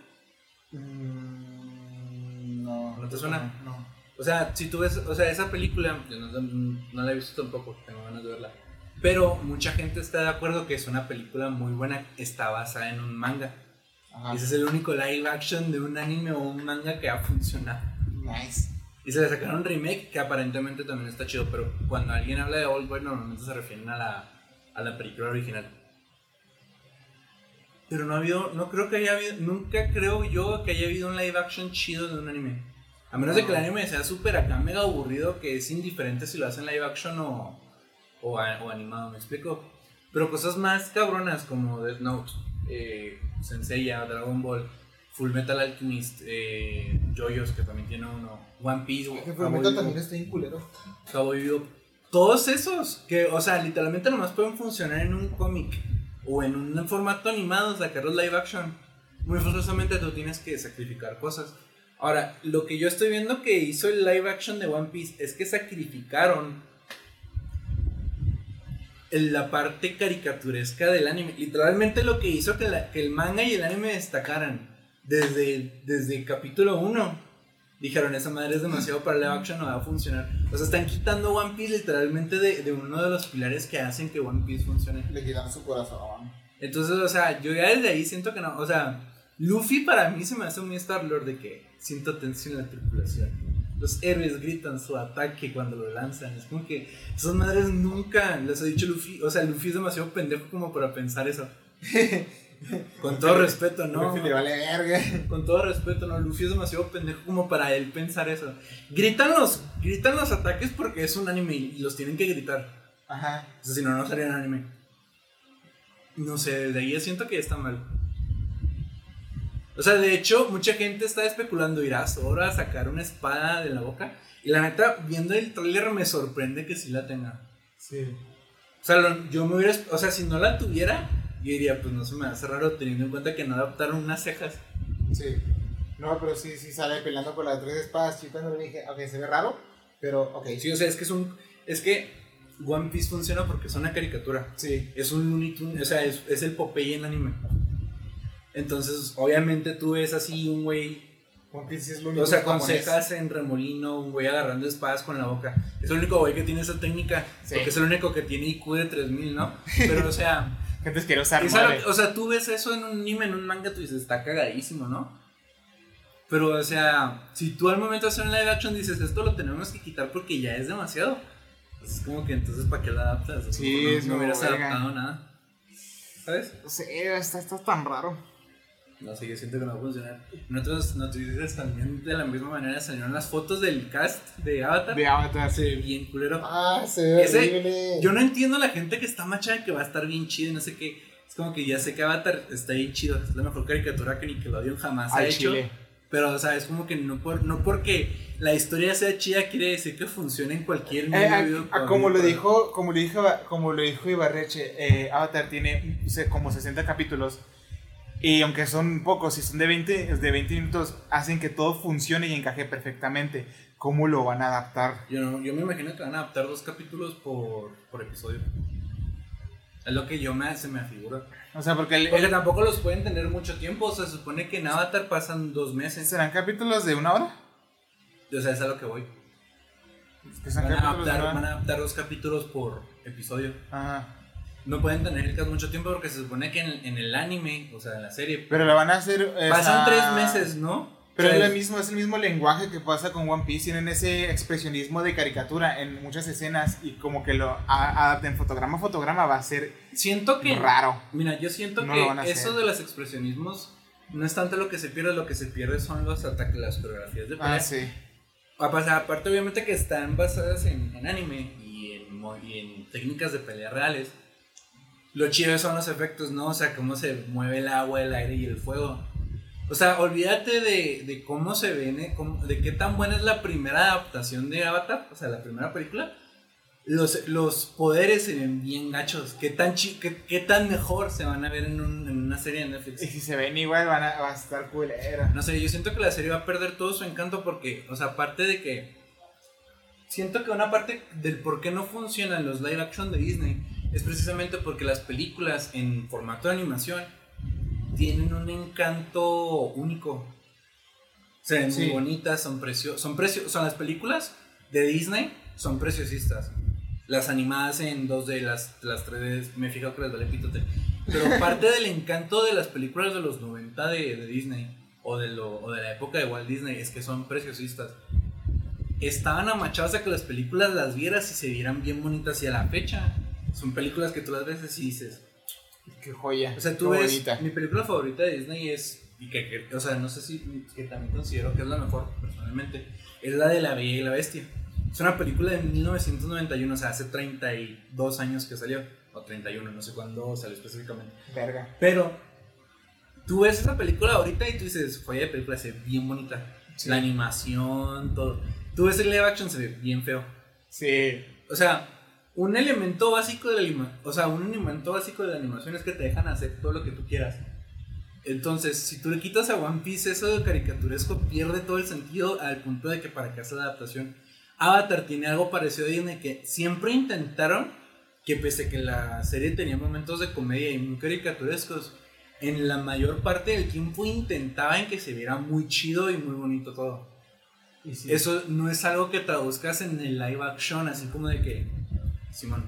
Mm, no. ¿No te suena? No. O sea, si tú ves, o sea, esa película, yo no, no la he visto tampoco, tengo ganas de verla. Pero mucha gente está de acuerdo que es una película muy buena, está basada en un manga. Ajá. Ese es el único live action de un anime o un manga que ha funcionado. Nice. Y se le sacaron un remake que aparentemente también está chido, pero cuando alguien habla de Old Boy normalmente se refieren a la, a la película original. Pero no ha habido, no creo que haya habido, nunca creo yo que haya habido un live action chido de un anime. A menos de que el anime sea súper acá mega aburrido, que es indiferente si lo hacen live action o, o, o animado, ¿me explico? Pero cosas más cabronas como Death Note, eh, Senseiya, Dragon Ball, Full Metal Alchemist, eh, JoJo's que también tiene uno, One Piece, Que Fullmetal Bebop, también está bien culero. Cowboy Bebop. Todos esos que, o sea, literalmente nomás pueden funcionar en un cómic o en un formato animado, sacarlos live action. Muy forzosamente tú tienes que sacrificar cosas. Ahora, lo que yo estoy viendo que hizo el live action de One Piece es que sacrificaron la parte caricaturesca del anime. Literalmente lo que hizo que, la- que el manga y el anime destacaran desde, desde el capítulo 1. Dijeron, esa madre es demasiado para live action, no va a funcionar. O sea, están quitando One Piece literalmente de, de uno de los pilares que hacen que One Piece funcione. Le quitan su corazón. Entonces, o sea, yo ya desde ahí siento que no. O sea, Luffy para mí se me hace muy Star Lord de que siento tensión en la tripulación. Los héroes gritan su ataque cuando lo lanzan. Es como que esas madres nunca les ha dicho Luffy. O sea, Luffy es demasiado pendejo como para pensar eso. Con todo respeto, ¿no? Luffy le vale verga. Con todo respeto, no, Luffy es demasiado pendejo como para él pensar eso. Gritan los, gritan los ataques porque es un anime y los tienen que gritar. Ajá. O sea, si no, no serían anime. No sé, desde ahí siento que está mal. O sea, de hecho, mucha gente está especulando, irá a Zoro a sacar una espada de la boca. Y la neta, viendo el tráiler me sorprende que sí la tenga. Sí. O sea, lo- yo me hubiera, o sea, si no la tuviera, yo diría, pues no se me hace raro teniendo en cuenta que no adaptaron unas cejas. Sí. No, pero sí, sí sale peleando con las tres espadas. Yo cuando le dije, ok, se ve raro, pero ok. Sí, o sea, es que es un. Es que One Piece funciona porque es una caricatura. Sí. Es un Looney o sea, es, es el Popeye en anime. Entonces, obviamente tú ves así un güey, One Piece es lo único o sea, con cejas en remolino, un güey agarrando espadas con la boca. Es el único güey que tiene esa técnica, Sí. porque es el único que tiene IQ de 3000, ¿no? Pero, o sea, Gente es madre. algo- o sea, tú ves eso en un anime, en un manga, tú dices, está cagadísimo, ¿no? Pero, o sea, si tú al momento de hacer un live action dices, esto lo tenemos que quitar porque ya es demasiado. pues es como que entonces, ¿para qué lo adaptas? O sea, Sí, no, hubieras verga. adaptado nada. ¿Sabes? No sé, está, está tan raro. No sé, yo siento que no va a funcionar. En otras noticias también de la misma manera salieron las fotos del cast de Avatar. De Avatar. Se ve bien culero. Ah, se ve Ese- horrible. Yo no entiendo a la gente que está macha de que va a estar bien chido y no sé qué. Es como que ya sé que Avatar está bien chido. Es la mejor caricatura que Nickelodeon jamás ha Al hecho. chile. Pero, o sea, es como que no, por, no porque la historia sea chida quiere decir que funcione en cualquier Eh, medio. a- a- como lo dijo, como lo dijo, como lo dijo Ibarreche, eh, Avatar tiene se- como 60 capítulos. Y aunque son pocos, si son de 20, de 20 minutos, hacen que todo funcione y encaje perfectamente. ¿Cómo lo van a adaptar? Yo, no- yo me imagino que van a adaptar dos capítulos por, por episodio. Es lo que yo me, se me afigura. O sea, porque el- Porque tampoco los pueden tener mucho tiempo. O sea, se supone que en Avatar pasan dos meses. serán capítulos de una hora. O sea, es a lo que voy. Que son Van a, adaptar, van a adaptar dos capítulos por episodio. Ajá. No pueden tener el cast mucho tiempo porque se supone que en, en el anime, o sea, en la serie, Pero lo van a hacer. pasan tres meses, ¿no? Pero O sea, es, lo mismo, es el mismo lenguaje que pasa con One Piece. Tienen ese expresionismo de caricatura en muchas escenas y como que lo adapten fotograma a fotograma va a ser Siento que. raro. Mira, yo siento No que eso de los expresionismos no es tanto lo que se pierde, lo que se pierde son los ataques, las coreografías de pelea. Ah, sí. A pasar, aparte, obviamente, que están basadas en, en anime y en, y en técnicas de pelea reales. Lo chido son los efectos, ¿no? O sea, cómo se mueve el agua, el aire y el fuego. O sea, olvídate de, de cómo se ven, cómo- de qué tan buena es la primera adaptación de Avatar, o sea, la primera película. Los, los poderes se ven bien gachos. ¿Qué tan, chi- qué, qué tan mejor se van a ver en, un- en una serie de Netflix? Y si se ven igual van a, va a estar culera. No sé, yo siento que la serie va a perder todo su encanto porque, o sea, aparte de que. Siento que una parte del por qué no funcionan los live action de Disney es precisamente porque las películas en formato de animación tienen un encanto único. Se ven Sí. muy bonitas, son preciosas. Son, precio son las películas de Disney, son preciosistas. Las animadas en 2D, las, las 3D, me fijo que les vale pitote. Pero parte del encanto de las películas de los 90 de, de Disney o de, lo, o de la época de Walt Disney es que son preciosistas. Estaban amachados a que las películas las vieras y se vieran bien bonitas y a la fecha. Son películas que tú las ves y dices. Qué joya. O sea, tú ves. bonita. Mi película favorita de Disney es. Y que, que- o sea, no sé si. Que también considero que es la mejor, personalmente. Es la de La Bella y la Bestia. Es una película de 1991, o sea, hace 32 años que salió. O 31, no sé cuándo salió específicamente. Verga. Pero tú ves esa película ahorita y tú dices, joya de película, se ve bien bonita. Sí. La animación, todo. Tú ves el live action, se ve bien feo. Sí. O sea, un elemento básico de la anima- o sea, un elemento básico de la animación es que te dejan hacer todo lo que tú quieras. Entonces, si tú le quitas a One Piece eso de caricaturesco, pierde todo el sentido al punto de que para que haga la adaptación. Avatar tiene algo parecido a Disney que siempre intentaron que pese a que la serie tenía momentos de comedia y muy caricaturescos, en la mayor parte del tiempo intentaban que se viera muy chido y muy bonito todo. Y sí. Eso no es algo que traduzcas en el live action, así como de que. Simón.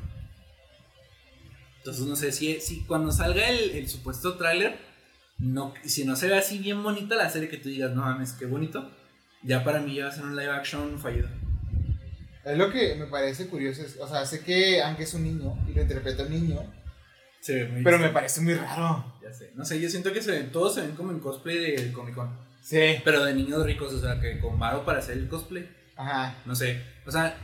Entonces, no sé, si, si cuando salga el, el supuesto tráiler, no, si no se ve así bien bonita la serie que tú digas, no mames, qué bonito, ya para mí ya va a ser un live action fallido. Es lo que me parece curioso. es- o sea, sé que aunque es un niño y lo interpreta un niño, Se ve muy pero me parece muy raro. Ya sé. No sé, yo siento que se ven, todos se ven como en cosplay de Comic Con. Sí. Pero de niños ricos, o sea, que con varo para hacer el cosplay. Ajá. No sé. O sea,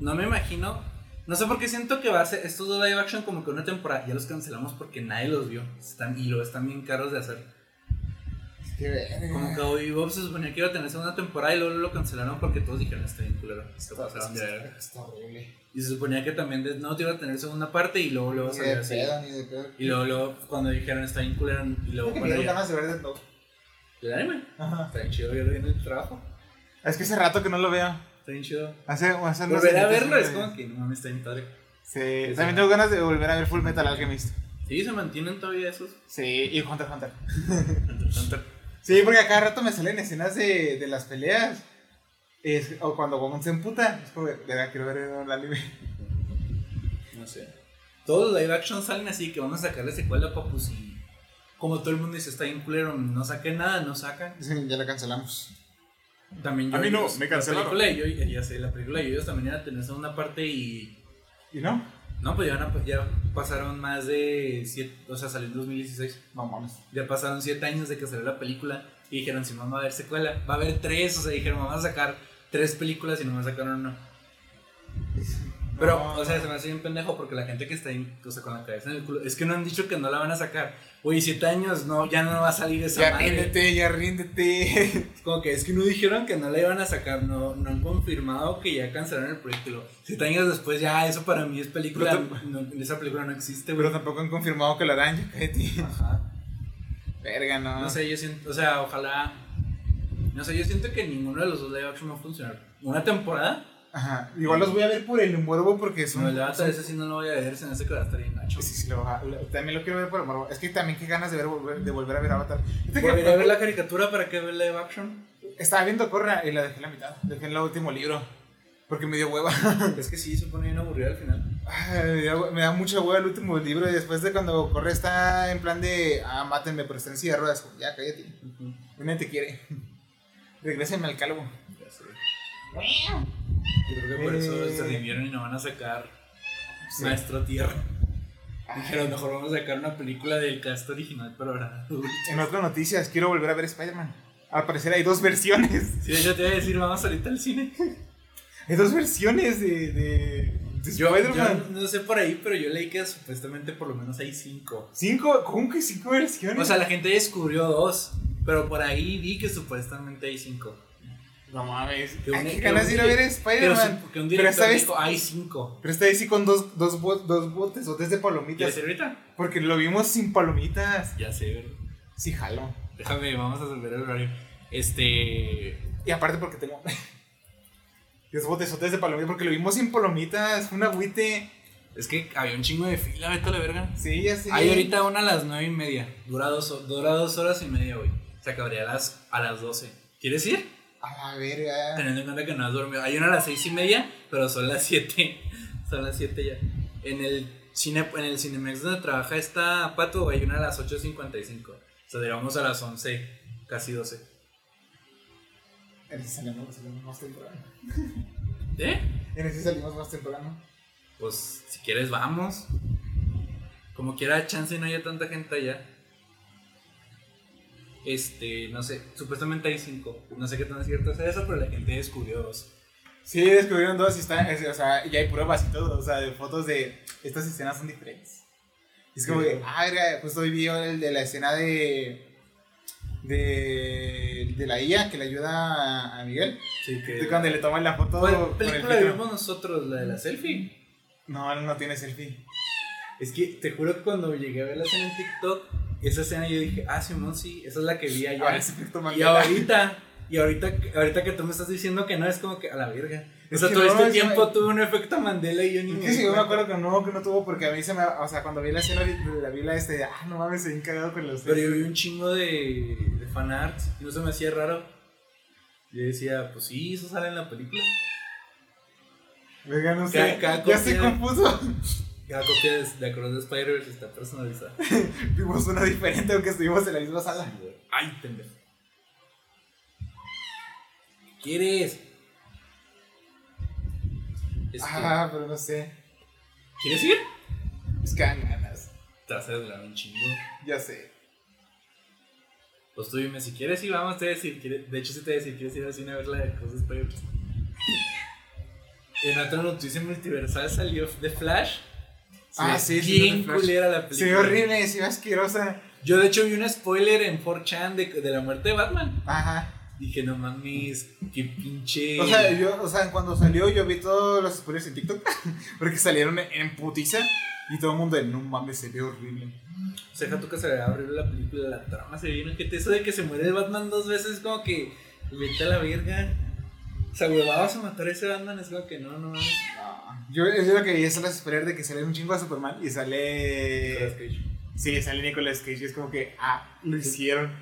no me imagino. No sé por qué siento que va a ser estos dos live action como que una temporada. Ya los cancelamos porque nadie los vio. Están, y lo están bien caros de hacer. Es que verga. Como que hoy Bob se suponía que iba a tener segunda temporada y luego lo cancelaron porque todos dijeron está bien culero. Se pasaron de verga". Está horrible. Y se suponía que también Death Note iba a tener segunda parte y luego luego Ni salió de así. pedo, ni de pedo. Y luego, luego cuando dijeron está bien culero y luego dieron ya- ganas de ver Death Note. ¿El anime? Ajá. Está bien chido verlo en el trabajo. Es que hace rato que no lo veo. Está bien chido. Hace, hace unos Volver a verlo es como que no mames, está bien padre. Sí, también tengo ganas de volver a ver Full Metal Alchemist. Sí, se mantienen todavía esos. Sí, y Hunter Hunter. Hunter, Hunter. Sí, porque a cada rato me salen escenas de, de las peleas. Es, o cuando Gon se emputa. Es como, de verdad, quiero ver el anime. No sé. Todos los live action salen así que van a sacarle secuela a Papus y como todo el mundo dice está bien culero, no saquen nada, no sacan. Sí, ya la cancelamos. También A mí no, me cancelaron. La película de Yoy- ya sé, la película de Yoyos también iba a tener segunda parte y ¿Y no? no, pues ya, a- ya pasaron más de siete, o sea, salió en 2016. No mames. Ya pasaron siete años de que salió la película y dijeron si no va a haber secuela, va a haber tres, o sea, dijeron vamos a sacar tres películas y no me sacaron una. Pero, No, o sea, se me hace bien pendejo porque la gente que está ahí, o sea, con la cabeza en el culo, es que no han dicho que no la van a sacar. Oye, siete años, no, ya no va a salir esa Ya madre. ríndete, ya ríndete. Como que es que no dijeron que no la iban a sacar, no, no han confirmado que ya cancelaron el proyecto. Siete años después, ya, eso para mí es película, Pero no, esa película no existe, Pero güey. tampoco han confirmado que la harán, ya. Ajá. Verga, no. No sé, yo siento, o sea, ojalá. No sé, yo siento que ninguno de los dos live action va a funcionar. Una temporada, Ajá. Igual los voy a ver por el morbo porque son. no, el Avatar son- ese sí no lo voy a ver, se me hace que va a estar bien gacho. Sí, sí, lo, lo- también lo quiero ver por el morbo. Es que también qué ganas de, ver, volver, de volver a ver Avatar. Que- Volveré a ver la caricatura para que ver live action. Estaba viendo Corra y la dejé en la mitad. Dejé en el último libro. Porque me dio hueva. Es que sí, se pone bien aburrido al final. Ay, me, da, mucha hueva el último libro. Y después de cuando Corra está en plan de. Ah, mátenme, pero está en silla de ruedas. Ya, cállate. Nadie te quiere. Regrésenme al calvo. Ya sé. Yo creo que por eso Eh. se rindieron y no van a sacar Sí. Maestro Tierra. Dijeron, mejor vamos a sacar una película del cast original, pero ahora. En otras noticias, quiero volver a ver Spider-Man. Al parecer hay dos versiones. Sí, yo te iba a decir, vamos ahorita al cine. Hay dos versiones de, de, de Yo, Spider-Man. yo no sé por ahí, pero yo leí que supuestamente por lo menos hay cinco. ¿Cinco? ¿Cómo que cinco versiones? O sea, la gente descubrió dos, pero por ahí vi que supuestamente hay cinco. No mames. que un- Ay, qué que ganas de ir a ver Pero Spider-Man. que un Pero director esta vez- hay cinco. Pero esta vez sí con dos, dos, bo- dos botes o de palomitas. ¿Quieres ir ahorita? Porque lo vimos sin palomitas. Ya sé, ¿verdad? Sí, jalo. Déjame, vamos a resolver el horario. Este. Y aparte porque tengo... Los botesotes de palomitas, porque lo vimos sin palomitas, un agüite. Es que había un chingo de fila, vete a la verga. Sí, ya sé. Hay ahorita una a las nueve y media. Dura dos, ho- dura dos horas y media hoy. Se acabaría a las, a las 12. ¿Quieres ir? A la verga. Teniendo en cuenta que no has dormido. Hay una a las seis y media, pero son las 7. Son las 7 ya. En el, cine, en el Cinemex donde trabaja esta Pato, hay una a las 8.55. O sea, digamos a las 11, casi 12. En ese salimos, salimos más temprano. ¿Eh? En ese salimos más temprano. Pues si quieres, vamos. Como quiera, chance y no haya tanta gente allá. Este, no sé, supuestamente hay cinco. No sé qué tan cierto es eso, pero la gente descubrió dos. Sí, descubrieron dos y está, es- o sea, y hay pruebas y todo, o sea, de fotos de estas escenas son diferentes. Y es como que, ah, justo hoy vi el de la escena de de, de la IA que le ayuda a, Miguel. Sí, que. Cuando le toman la foto ¿Cuál el película vimos nosotros? ¿La de la selfie? No, no tiene selfie. Es que te juro que cuando llegué a verla en TikTok, esa escena yo dije, ah, Simón, sí, esa es la que vi allá. Ahora y ahorita, y ahorita, ahorita que tú me estás diciendo que no, es como que a la verga. O sea, todo no, este es- tiempo tuve un efecto Mandela y yo ni Es me sí, yo me acuerdo que no, que no tuvo porque a mí se me, o sea, cuando vi la escena de la vi la este, ah, no mames, se cagado con los Pero yo vi un chingo de, de fanarts y no se me hacía raro. Yo decía, pues sí, eso sale en la película. Venga, no sé, Cada- cada ya copia- confuso. Cada copia de, de Across the Spider-Verse está personalizada. Vimos una diferente aunque estuvimos en la misma sala. Ay, pendejo. ¿Qué quieres? Es que- Ah, pero no sé. ¿Quieres ir? Es que dan ganas. Te vas a desvelar un chingo. Ya sé. Pues tú dime, si quieres ir, vamos, te voy a decir. quiere- De hecho, sí te voy a decir, ¿quieres ir al cine a ver la de Spider-Verse? En otra noticia multiversal salió The Flash. Ah, ve sí, sí, Bien The Flash. culera la película. Se ve horrible, se ve asquerosa. Yo, de hecho, vi un spoiler en 4chan de, de la muerte de Batman. Ajá. Dije, no mames, qué pinche. O sea, yo, o sea, cuando salió yo vi todos los spoilers en TikTok porque salieron en putiza y todo el mundo no mames, se ve horrible. O sea, tú que se vea horrible la película, la trama se ve bien ojete. Eso de que se muere Batman dos veces, como que vete a la verga. O sea, huevabas a matar a ese Batman, es como que no, no mames. Yo, yo lo que vi es las esperar de que sale un chingo a Superman y sale. Nicolas Cage. Sí, sale Nicolas Cage y es como que, ah, lo hicieron.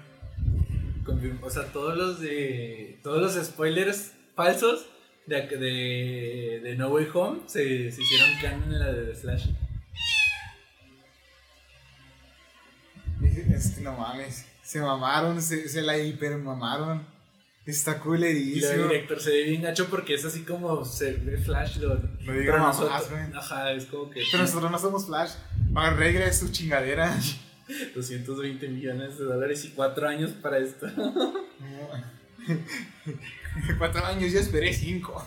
O sea, todos los de. Todos los spoilers falsos de, de, de No Way Home se, se hicieron canon en la de The Flash. Es que no mames, se mamaron, se, se la hipermamaron. Está Y la culerísimo. director se ve bien gacho porque es así como se ve Flash. Lo, No diga pero nosotros-. Ajá, es como que. Pero nosotros no somos Flash. Arregle su chingadera. 220 millones de dólares y 4 años para esto. Cuatro años, yo esperé cinco.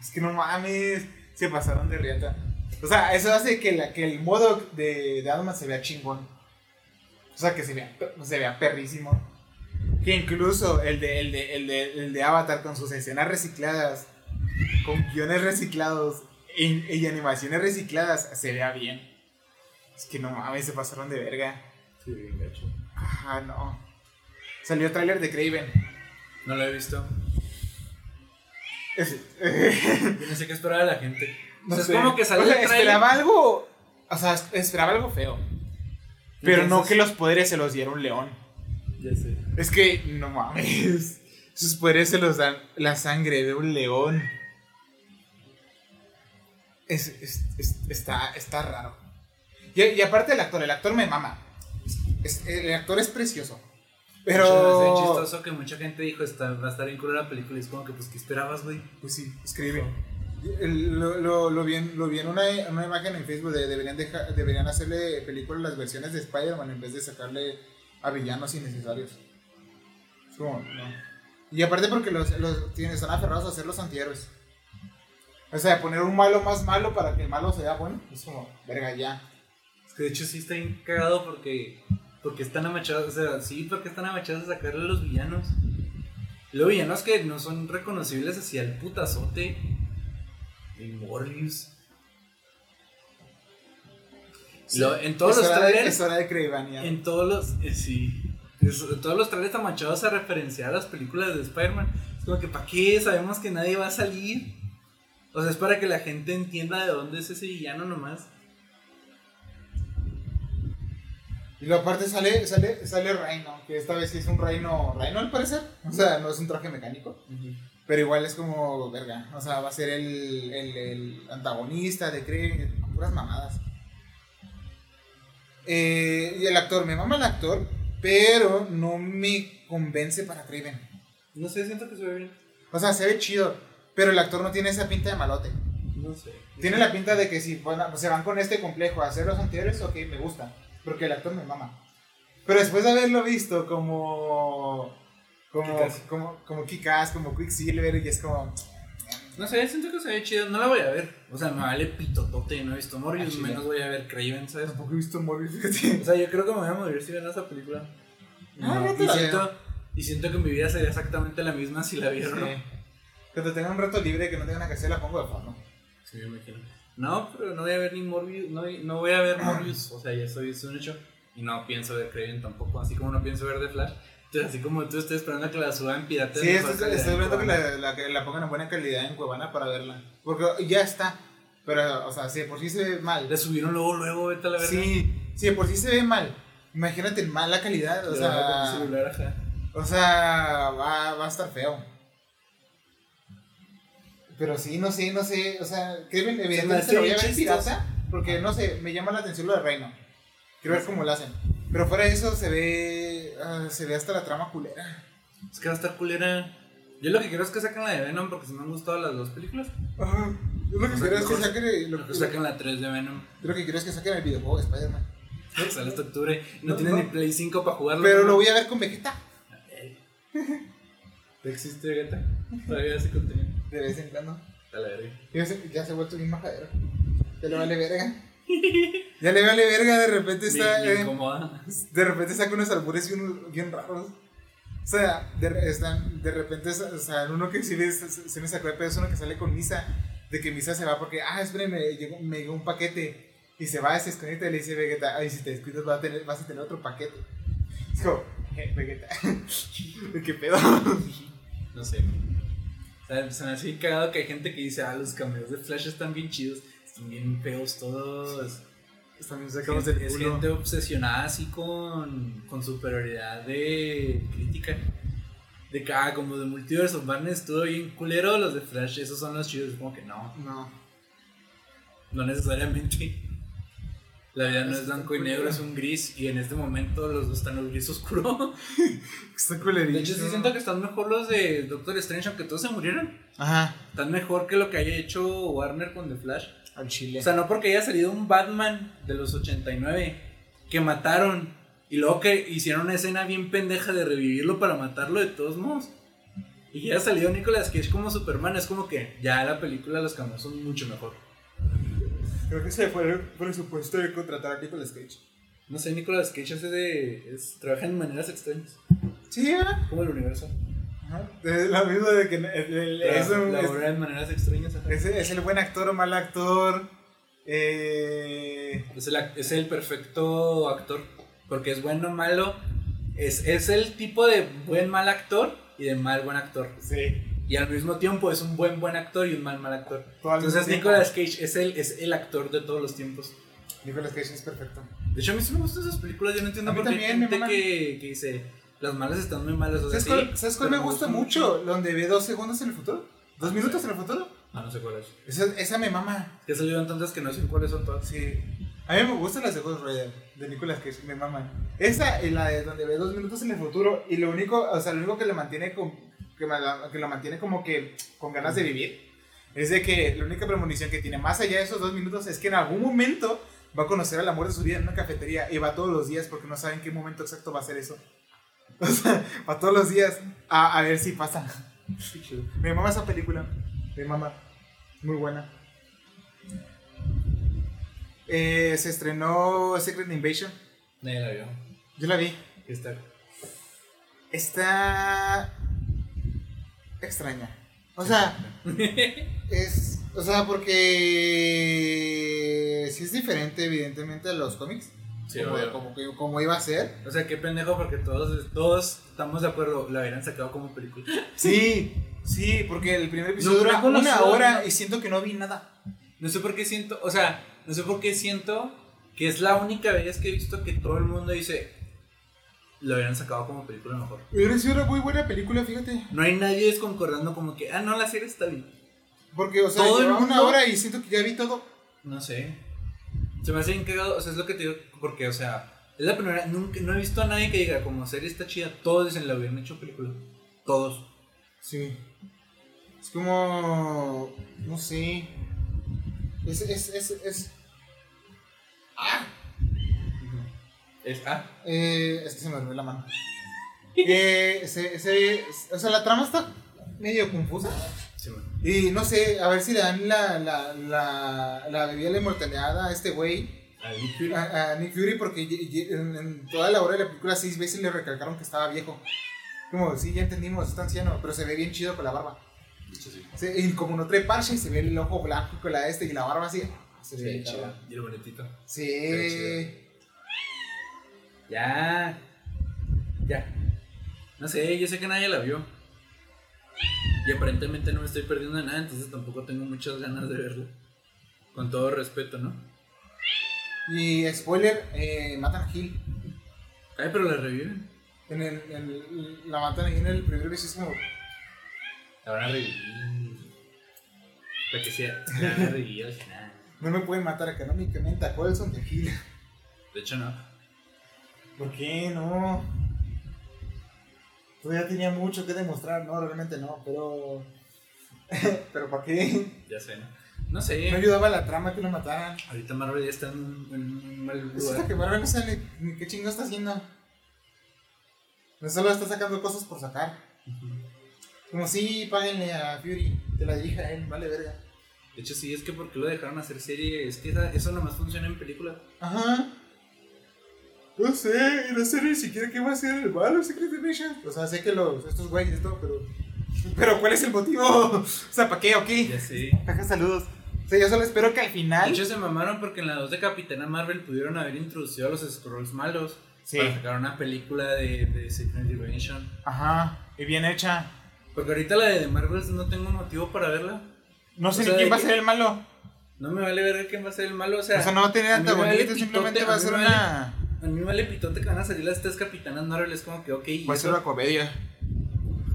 Es que no mames. se pasaron de riata. O sea, eso hace que, la, que el modo de, de se vea chingón. O sea, que se vea, se vea perrísimo. Que incluso el de, el, de, el, de, el de Avatar con sus escenas recicladas, con guiones reciclados y, y animaciones recicladas, se vea bien. Es que no mames, se pasaron de verga. Sí, bien gacho. Ah, no. Salió tráiler de Craven. No lo he visto. Es- Yo no sé qué esperaba la gente. no o sea, sé. es como que salió O sea, el trailer. esperaba algo. O sea, esperaba algo feo. Pero no que los poderes se los diera un león. Ya sé. Es que, no mames. Sus poderes se los dan la sangre de un león. Es, es- es- está, está raro. Y, y aparte el actor, el actor me mama. Es- el actor es precioso. Es Pero... chistoso que mucha gente dijo, está, va a estar bien cool la película. Y es como que, pues, ¿qué esperabas, güey? Pues sí, escribe. El- Lo, lo, lo vi, en, lo vi en una, una imagen en Facebook de deberían, deja- deberían hacerle películas las versiones de Spider-Man en vez de sacarle a villanos innecesarios. Y aparte porque los, los tienen, están aferrados a hacer los antihéroes. O sea, poner un malo más malo para que el malo sea bueno. Es como, verga, ya. Es que de hecho sí está porque, porque están amachados, o sea, sí, porque están amachados a sacarle a los villanos. Luego villanos que no son reconocibles hacia el putazote. El Morbius. Lo- en todos es los de- trailers, Es hora de en todos los, eh, sí, Es- en todos los trailers amachados a referenciar las películas de Spider-Man. Es como que, ¿para qué? Sabemos que nadie va a salir. O sea, es para que la gente entienda de dónde es ese villano nomás. Y luego aparte sale, sale, sale Reino, que esta vez sí es un Reino, Reino al parecer. O sea, no es un traje mecánico. Pero igual es como, verga, o sea, va a ser el, el, el antagonista de Kraven, puras mamadas. Eh, y el actor, me mama el actor, pero no me convence para Kraven. No sé, siento que se ve bien. O sea, se ve chido, pero el actor no tiene esa pinta de malote. No sé. Tiene la pinta de que si se van con este complejo a hacer los anteriores, ok, me gusta, porque el actor me mama. Pero después de haberlo visto como... Como, como, como Kick-Ass, como Quicksilver, y es como... No sé, siento que se ve chido. No la voy a ver. O sea, me vale pitotote. No he visto Ah, Morbius, chile. menos voy a ver Craven, ¿sabes? Tampoco he visto Morbius. O sea, yo creo que me voy a morir si ven esa película. Ah, No, no te y, la siento, y siento que mi vida sería exactamente la misma si la no. Sí. Cuando tenga un rato libre que no tenga nada que hacer, la pongo de fondo. Sí, me imagino. No, pero no voy a ver ni Morbius. No, no voy a ver Morbius. O sea, ya estoy, es un hecho. Y no pienso ver Craven tampoco. Así como no pienso ver The Flash. Entonces, así como tú estoy esperando a que la suban pirata. Sí, estoy, viendo que la, la, que la pongan en buena calidad en Cuevana para verla. Porque ya está. Pero, o sea, si de por sí se ve mal. Le subieron luego, luego, vete a la verdad. Sí, si de por sí se ve mal. Imagínate mala calidad. O sea, celular, ajá. o sea va, va a estar feo. Pero sí, no sé, no sé. O sea, Kevin, me evidentemente se lo voy a ver pirata. Porque no sé, me llama la atención lo de Reino. Quiero ver cómo lo hacen. Pero fuera de eso se ve. ah, se ve hasta la trama culera. Es que va a estar culera. Yo lo que quiero es que saquen la de Venom porque se me han gustado las dos películas. Ajá. Yo lo que quiero es que saquen. Lo, Lo que saquen la 3 de Venom. yo lo que quiero es que saquen el videojuego de Spider-Man. Sale hasta octubre. No, No, tienen no. ni Play 5 para jugarlo. Pero lo voy a ver con Vegeta. ¿Existe Vegeta? Todavía ese contenido. De vez en cuando. Ya se, ha vuelto bien majadero. Ya le vale verga. Ya le vale verga, de repente está. Eh, incomoda. de repente saca unos albures bien, bien raros. O sea, de, están, de repente, o sea, uno que sí me, se me sacó de pedo es uno que sale con Misa. De que Misa se va porque, ah, espérame, me llegó, me llegó un paquete. Y se va, se desconecta y le dice Vegeta, ay, si te descuidas vas a tener, vas a tener otro paquete. Es como, eh, Vegeta. ¿Qué pedo? No sé. O sea, se me hace bien cagado que hay gente que dice, ah, los cameos de Flash están bien chidos. Están bien feos todos. También Es sacamos gente, el es gente obsesionada así con, con superioridad de crítica. De que, ah, como de Multiverse of Madness estuvo bien culero, los de Flash, esos son los chidos. Como que no, No. no necesariamente. La vida no es blanco y negro, es un gris. Y en este momento los dos están en un gris oscuro. Está culerito. De hecho, sí siento que están mejor los de Doctor Strange, aunque todos se murieron. Ajá. Están mejor que lo que haya hecho Warner con The Flash. Al chile. O sea, no porque haya salido un Batman de los 89 que mataron y luego que hicieron una escena bien pendeja de revivirlo para matarlo de todos modos. Y que haya salido Nicolas Cage como Superman, es como que ya la película los cambios son mucho mejor. Creo que se fue el presupuesto de contratar a Nicolas Cage. No sé, Nicolas Cage hace de. Es, trabaja en maneras extrañas. Sí, ¿eh? Como el universo. De la misma de que el- el- es, es- en maneras extrañas. es- es el buen actor o mal actor. Eh, Es el, es el perfecto actor. Porque es bueno o malo. Es, es el tipo de buen mal actor y de mal buen actor. sí. Y al mismo tiempo es un buen buen actor y un mal mal actor. Entonces mismo tiempo. Nicolas Cage es el, es el actor de todos los tiempos. Nicolas Cage es perfecto. De hecho, a mí sí me gustan esas películas. Yo no entiendo por qué hay gente que, que dice las malas están muy malas. O sea, ¿Sabes sí, cuál, ¿sabes cuál pero me gusta mucho? Donde ve dos segundos en el futuro. ¿Dos minutos en el futuro? Ah, no sé cuál es. Esa, esa me mama. Que salieron tantas que no sé cuáles son todas. Sí. A mí me gusta la de Ghost Rider de Nicolas Cage, me mama. Esa y la de donde ve dos minutos en el futuro y lo único, o sea, lo único que le mantiene con, que, que lo mantiene como que con ganas de vivir es de que la única premonición que tiene más allá de esos dos minutos es que en algún momento va a conocer al amor de su vida en una cafetería y va todos los días porque no sabe en qué momento exacto va a ser eso. O sea, va todos los días a, a ver si pasa. Me mama esa película. Me mama. Muy buena. Eh, se estrenó Secret Invasion. Nadie la vio. Yo la vi. ¿Qué está? Está extraña. O sea, es. O sea, porque. Sí es diferente, evidentemente, a los cómics. Sí, como, como, que- como iba a ser. O sea, qué pendejo porque todos, todos estamos de acuerdo. La hubieran sacado como película. Sí, sí, porque el primer episodio No, dura no una hora ¿no? y siento que no vi nada. No sé por qué siento, o sea, no sé por qué siento que es la única vez que he visto que todo el mundo dice lo hubieran sacado como película mejor. Hubiera sido una muy buena película, fíjate. No hay nadie desconcordando como que, ah, no, la serie está bien. Porque, o sea, Todo el una hora y siento que ya vi todo. No sé. Se me hace bien cagado, o sea, es lo que te digo, porque, o sea, es la primera, nunca, no he visto a nadie que diga, como serie está chida, todos dicen, la hubieran hecho película. Todos. Sí. Es como. No sé. Es. Es. Es. es Es, ah, eh, es que se me olvidó la mano. Eh, se, se- o sea, la trama está medio confusa. Sí. Y no sé, a ver si le dan la, la, la, la bebida de la inmortalidad a este güey, A Nick Fury. a, a Nick Fury, porque en, en toda la hora de la película seis veces le recalcaron que estaba viejo. Como, sí, ya entendimos, está anciano, pero se ve bien chido con la barba. Se- y como no trae parche, se ve el ojo blanco con la este y la barba así. Se ve Sí, bien chido. y el bonitito. Sí. Ya. Ya. No sé, yo sé que nadie la vio. Y aparentemente no me estoy perdiendo de nada, entonces tampoco tengo muchas ganas de verla. Con todo respeto, ¿no? Y spoiler, eh, matan a Gil. Ay, pero la reviven. En el, en el- la matan ahí en el primer beso, es como, La van a revivir. La que sea. La van a revivir al final. no me pueden matar económicamente a Colson de Gil. De hecho, no. ¿Por qué no? Todavía tenía mucho que demostrar, no, realmente no, pero. pero ¿para qué? Ya sé, ¿no? No sé. No ayudaba la trama que lo mataran. Ahorita Marvel ya está en un, mal Es lugar. que Marvel no sale, ni qué chingo está haciendo. No solo está sacando cosas por sacar. Como si páguenle a Fury, te la dirija a él, vale verga. De hecho, sí, es que porque lo dejaron hacer serie. Es que esa- eso nomás funciona en películas. Ajá. No sé, y no sé ni siquiera qué va a ser el malo Secret Invasion. O sea, sé que los, estos güeyes, esto, pero. Pero, ¿cuál es el motivo? O sea, ¿para qué o qué? Ya sé. Jaja, saludos. O sea, yo solo espero que al De final. hecho, se mamaron porque en la 2 de Capitana Marvel pudieron haber introducido a los Scrolls malos Sí. para sacar una película de, de Secret Invasion. Ajá, y bien hecha. Porque ahorita la de The Marvels no tengo motivo para verla. No sé O sea, ni quién de va a ser el malo. No me vale ver quién va a ser el malo. O sea, O sea, no va a tener vale antagonista, pitote, simplemente va a ser una. A mí me vale pitote que van a salir las tres Capitanas Marvel. Es como que, ok. Va a ser una comedia.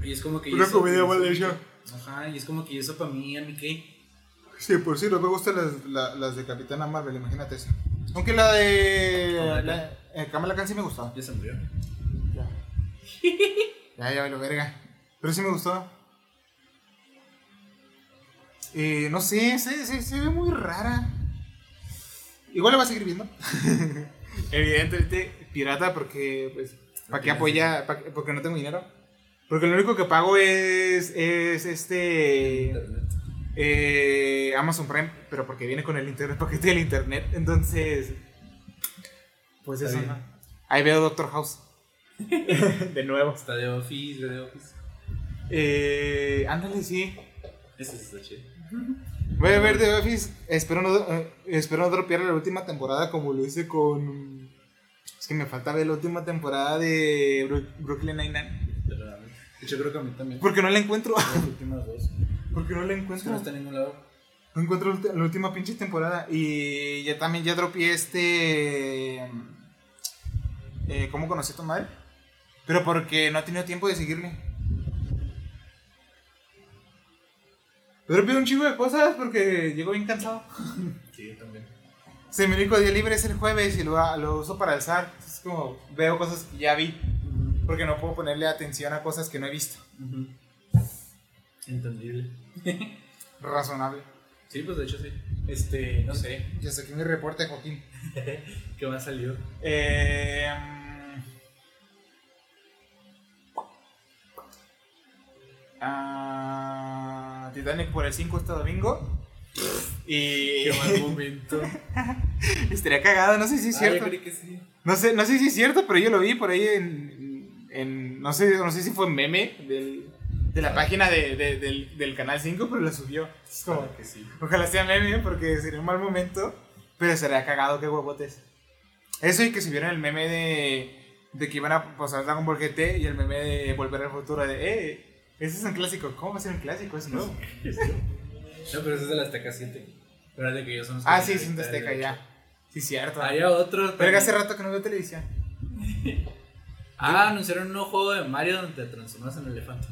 Y es como que. Una eso- comedia mal hecha. Ajá, y es como que eso para mí, a mí qué. Sí, por si no me gustan las, la- las de Capitana Marvel, imagínate eso. Aunque la de. Kamala La, eh, Kamala Khan sí me gustó. Ya se murió. Ya. ya, ya, lo verga. Pero sí me gustó. Eh, no sé, se, se, se ve muy rara. Igual la va a seguir viendo. Evidentemente, pirata, porque, pues, ¿para qué apoya? pa' qué- porque no tengo dinero. Porque lo único que pago es, es este. Eh, Amazon Prime, pero porque viene con el internet, paquete del internet. Entonces, pues eso. ¿no? Ahí veo Doctor House. de nuevo. Está de Office, de Office. Eh, ándale, sí. Sí está chido. Voy a ver The Office. Espero no, eh, espero no dropear la última temporada como lo hice con. Es que me falta ver la última temporada de Bru- Brooklyn Nine-Nine. Hecho, creo que a mí también. Porque no la encuentro. Las últimas dos. Porque no la encuentro. no está en ningún lado. No encuentro la última pinche temporada. Y ya también ya dropeé este. Eh, ¿Cómo conocí a tu madre? Pero porque no he tenido tiempo de seguirle. Dropeé un chingo de cosas porque llego bien cansado. Sí, yo también. Se mi único día libre es el jueves y lo, lo uso para alzar. Es como veo cosas que ya vi. Porque no puedo ponerle atención a cosas que no he visto. Entendible. Razonable. Sí, pues de hecho sí. Este, no sé. Ya saqué mi reporte, Joaquín. ¿Qué más salió? Eh, mm, ah, Titanic por el 5 este domingo. Y Qué mal momento. estaría cagado, no sé si es Ah, cierto. yo creí que sí. No sé, no sé si es cierto, pero yo lo vi por ahí en, en- no sé, no sé si fue meme del- de la página de- de- del, del canal 5, pero lo subió. Es como, Ojalá que sí. ojalá sea meme porque sería un mal momento, pero estaría cagado, qué huevotes. Eso y que si vieron el meme de, de que iban a pasar Dragon Ball GT y el meme de Volver al Futuro de, eh, ese es un clásico, ¿cómo va a ser un clásico? Es nuevo. No, pero ese es de la Azteca 7. Pero es de que ellos son Ah, sí, un ahorita Azteca ya. Sí, cierto. Había otro. Pero hace rato que no veo televisión. Ah, anunciaron un nuevo juego de Mario donde te transformas en elefante.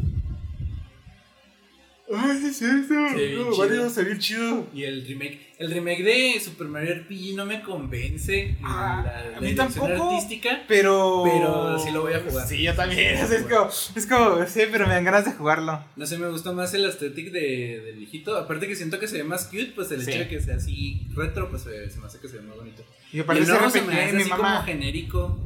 Ay, sí, es cierto. No. Mario se chido. Y el remake. El remake de Super Mario RPG no me convence. Ah, la, a la mí dirección tampoco. artística. Pero. Pero sí lo voy a jugar. Sí, yo también. Es, es como, es como, sí, pero me dan ganas de jugarlo. No sé, me gusta más el aesthetic de, del viejito. Aparte que siento que se ve más cute, pues el Sí. hecho de que sea así retro, pues se, se me hace que se ve más bonito. Y Y aparte el nuevo se me hace mi así mamá. como genérico.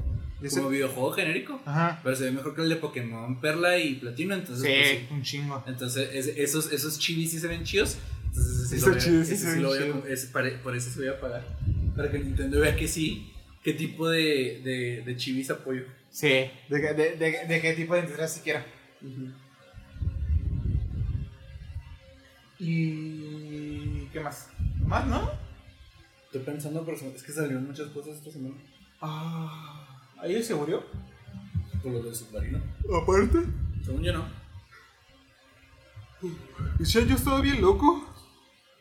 Como videojuego genérico. Ajá. Pero se ve mejor que el de Pokémon Perla y Platino. Entonces, Sí, pues, sí. un chingo. Entonces, es- esos, esos chivis sí se ven chidos. Entonces, ese sí Esos lo voy a- chivis sí ese se lo voy a ese por eso se voy a pagar. Para que Nintendo vea que sí, qué tipo de, de, de chivis apoyo. Sí, de, de, de, de qué tipo de identidad siquiera. Y. ¿Qué más? ¿Más, no? Estoy pensando, pero es que salieron muchas cosas esta semana. Ah. ¿Ahí se murió? Por lo del submarino. Aparte. Según yo, no. Ese año ha estado bien loco.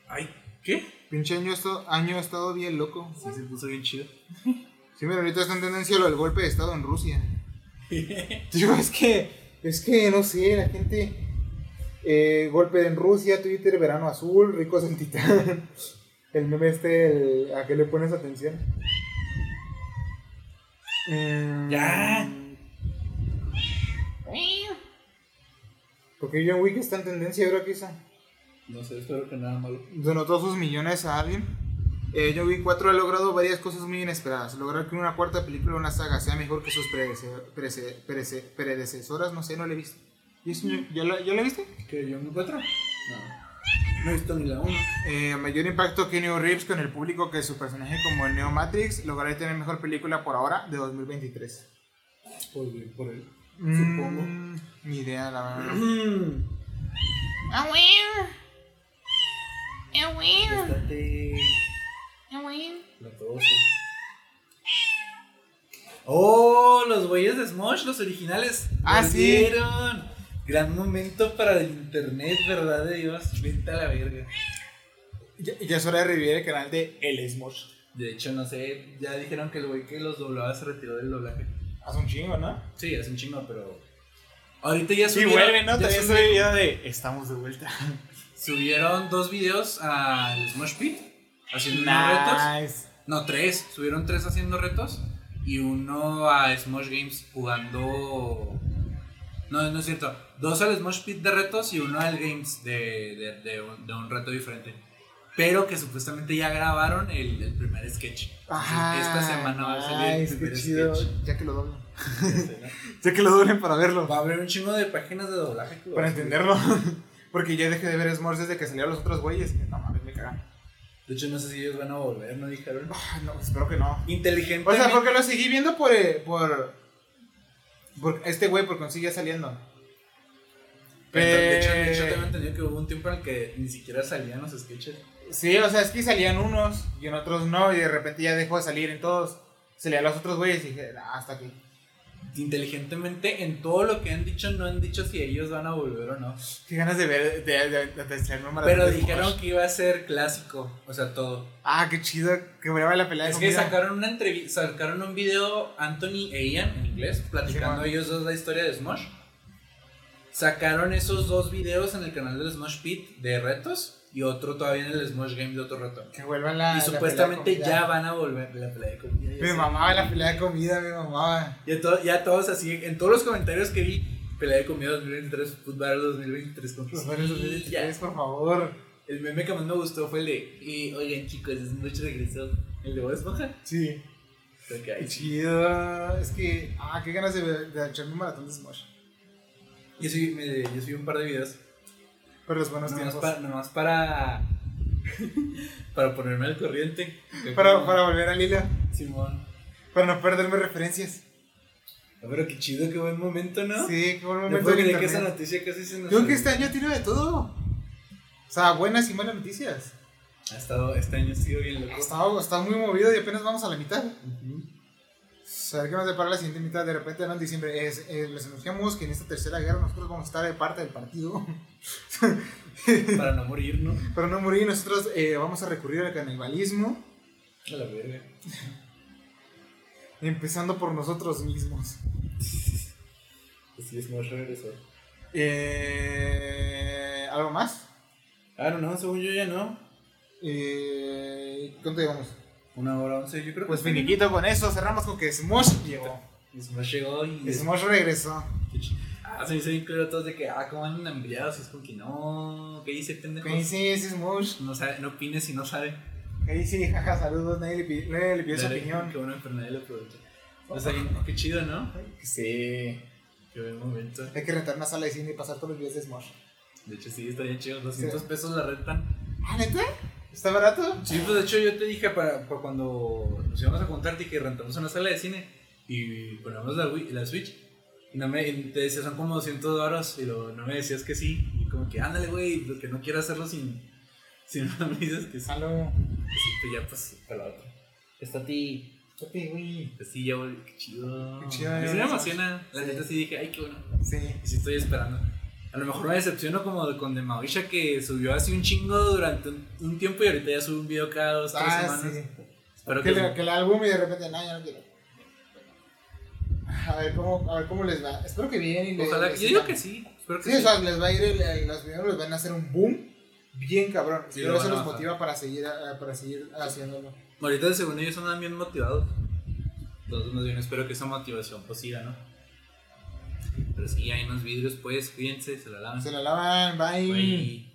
Ay, ¿qué? Pinche año, esto- año ha estado bien loco. Sí, se puso bien chido. Sí, pero ahorita está en tendencia lo del golpe de estado en Rusia. Digo, es que, es que, no sé, la gente... eh, golpe en Rusia, Twitter, verano azul, ricos en titán. El meme este, el- ¿a qué le pones atención? Mm, Ya. Porque John Wick está en tendencia, ahora que hizo. No sé, espero que nada malo. Donó todos sus millones a alguien. Eh, John Wick 4 ha logrado varias cosas muy inesperadas. Lograr que una cuarta película de una saga sea mejor que sus predece- predece- predece- predecesoras, no sé, no la he visto. ¿Y eso, ¿Ya la, ya la viste? ¿Que yo me encuentro? No. No he visto ni la 1. Eh, mayor impacto que New Reeves con el público que su personaje como el Neo Matrix logrará tener mejor película por ahora de 2023. Por, por él. Mm, Ni idea, la verdad. Estate latoso. Oh, los güeyes de Smosh, los originales. Ah, sí. Gran momento para el internet, ¿verdad de Dios? Vete a la verga. Ya, ya es hora de revivir el canal de El Smosh. De hecho, no sé, ya dijeron que el güey que los doblaba se retiró del doblaje. Hace un chingo, ¿no? Sí, hace un chingo, pero. Ahorita ya subieron. vuelve, ¿no? También subieron- video de Estamos de vuelta. Subieron dos videos al Smosh Pit haciendo unos retos. No, tres. Subieron tres haciendo retos. Y uno a Smosh Games jugando. No, no es cierto. Dos al Smosh Pit de retos y uno al Games de, de, de un, de un reto diferente. Pero que supuestamente ya grabaron el, el primer sketch. Esta semana va a salir el primer qué chido. sketch. Ya que lo doblen. Ya sé, ¿no? Ya que lo doblen para verlo. Va a haber un chingo de páginas de doblaje. que Para entenderlo. Porque yo dejé de ver S'mores desde que salieron los otros güeyes. No mames, me cagan. De hecho, no sé si ellos van a volver, ¿no dijeron? Ah, no, espero que no. Inteligente. O sea, porque lo seguí viendo por. eh, por, por este güey, porque sigue saliendo. De hecho, de hecho, Pe- tengo entendido que hubo un tiempo en el que ni siquiera salían los sketches. Sí, o sea, es que salían unos y en otros no, y de repente ya dejó de salir en todos. Salían los otros güeyes y dije, "Ah, hasta aquí. Inteligentemente, en todo lo que han dicho, no han dicho si ellos van a volver o no. Qué ganas de ver, de, de, de, de Pero dijeron que iba a ser clásico, o sea, todo. Ah, qué chido, que me la pelea de Es que sacaron una entrevista, sacaron un video Anthony e Ian en inglés, platicando ellos dos la historia de Smosh. Sacaron esos dos videos en el canal del Smosh Pit de retos y otro todavía en el Smosh Game de otro reto. Que vuelvan la. y la supuestamente pelea de ya van a volver la pelea de comida. Me mamaba la pelea de comida, me mamaba. Ya, to- ya todos así, en todos los comentarios que vi, pelea de comida 2023, Football 2023. Como que Los sí, varios ya. 2023, por favor. El meme que más me gustó fue el de, "Y, oigan chicos, Smosh regresó. El de Bob Esponja. Sí. Sí. chido. Es que. Ah, qué ganas de, de echarme un maratón de Smosh. Yo subí, me- yo subí un par de videos. Pero los buenos Nomás tiempos. para, nomás para, para ponerme al corriente. Para, para volver al hilo. Simón. Para no perderme referencias. Ah, Pero qué chido, qué buen momento, ¿no? Sí, qué buen No momento. puedo creer que esa noticia casi se nos Creo que este año tiene de todo. O sea, buenas y malas noticias. Ha estado, este año ha sido bien loco. Está, está muy movido y apenas vamos a la mitad. A ver qué nos depara la siguiente mitad. De repente, ¿no? en diciembre, es, eh, les anunciamos que en esta tercera guerra nosotros vamos a estar de parte del partido. Para no morir, ¿no? Para no morir, nosotros eh, vamos a recurrir al canibalismo. A la verga. Empezando por nosotros mismos. Así es, Mosh regresó. Eh, ¿Algo más? Ah, no, no, según yo ya no. Eh, ¿Cuánto llevamos? Una hora once, yo creo que Pues está bien. finiquito con eso. Cerramos con que Smosh llegó. Smosh llegó y. Smosh regresó. Ah, se me hizo bien claro todos de que, ah, cómo andan. Y es como que no, ¿qué dice, pendejo? ¿Qué dice ese Smosh? No, sabe, no opines si no sabe. ¿Qué dice? Jaja, saludos. Nadie le nadie le pidió su opinión. Qué bueno, pero nadie lo aprovecha. O sea, qué chido, ¿no? Sí. Qué buen momento. Hay que rentar una sala de cine y pasar todos los videos de Smosh. De hecho, sí, estaría chido. 200 Sí. pesos la rentan. ¿Ah, neta? ¿Está barato? Sí, pues de hecho, yo te dije para, para cuando nos íbamos a juntar, dije rentamos una sala de cine y ponemos la, Wii- la Switch. Y no me, y te decía, son como 200 dólares. Y luego no me decías que sí. Y como que, ándale, güey, lo que no quiero hacerlo sin. Si no me dices que sí. Aló. Sí, pues ya, pues, para la otra. Está a ti. Papi, güey. Pues sí, ya, güey, qué chido. Qué chido, A me emociona. La neta sí dije, ay, qué bueno. Sí. Y sí estoy esperando. A lo mejor me decepciono como de- con The Mauricia que subió así un chingo durante un, un tiempo y ahorita ya sube un video cada dos, tres Ah, semanas. sí. Espero Que, que, le- que el álbum y de repente, no, ya no quiero. A ver cómo, a ver cómo les va. Espero que bien y les. Ojalá, les yo digo sigan. que sí. Espero que Sí, sí. o sea, les va a ir, el, el- los videos les van a hacer un boom bien cabrón. Sí, Pero eso los motiva para seguir, para seguir haciéndolo. Ahorita según ellos andan bien motivados. Entonces más bien espero que esa motivación pues siga, ¿no? Pero sí, hay unos vidrios pues, cuídense, se la lavan. Se la lavan, bye. Bye.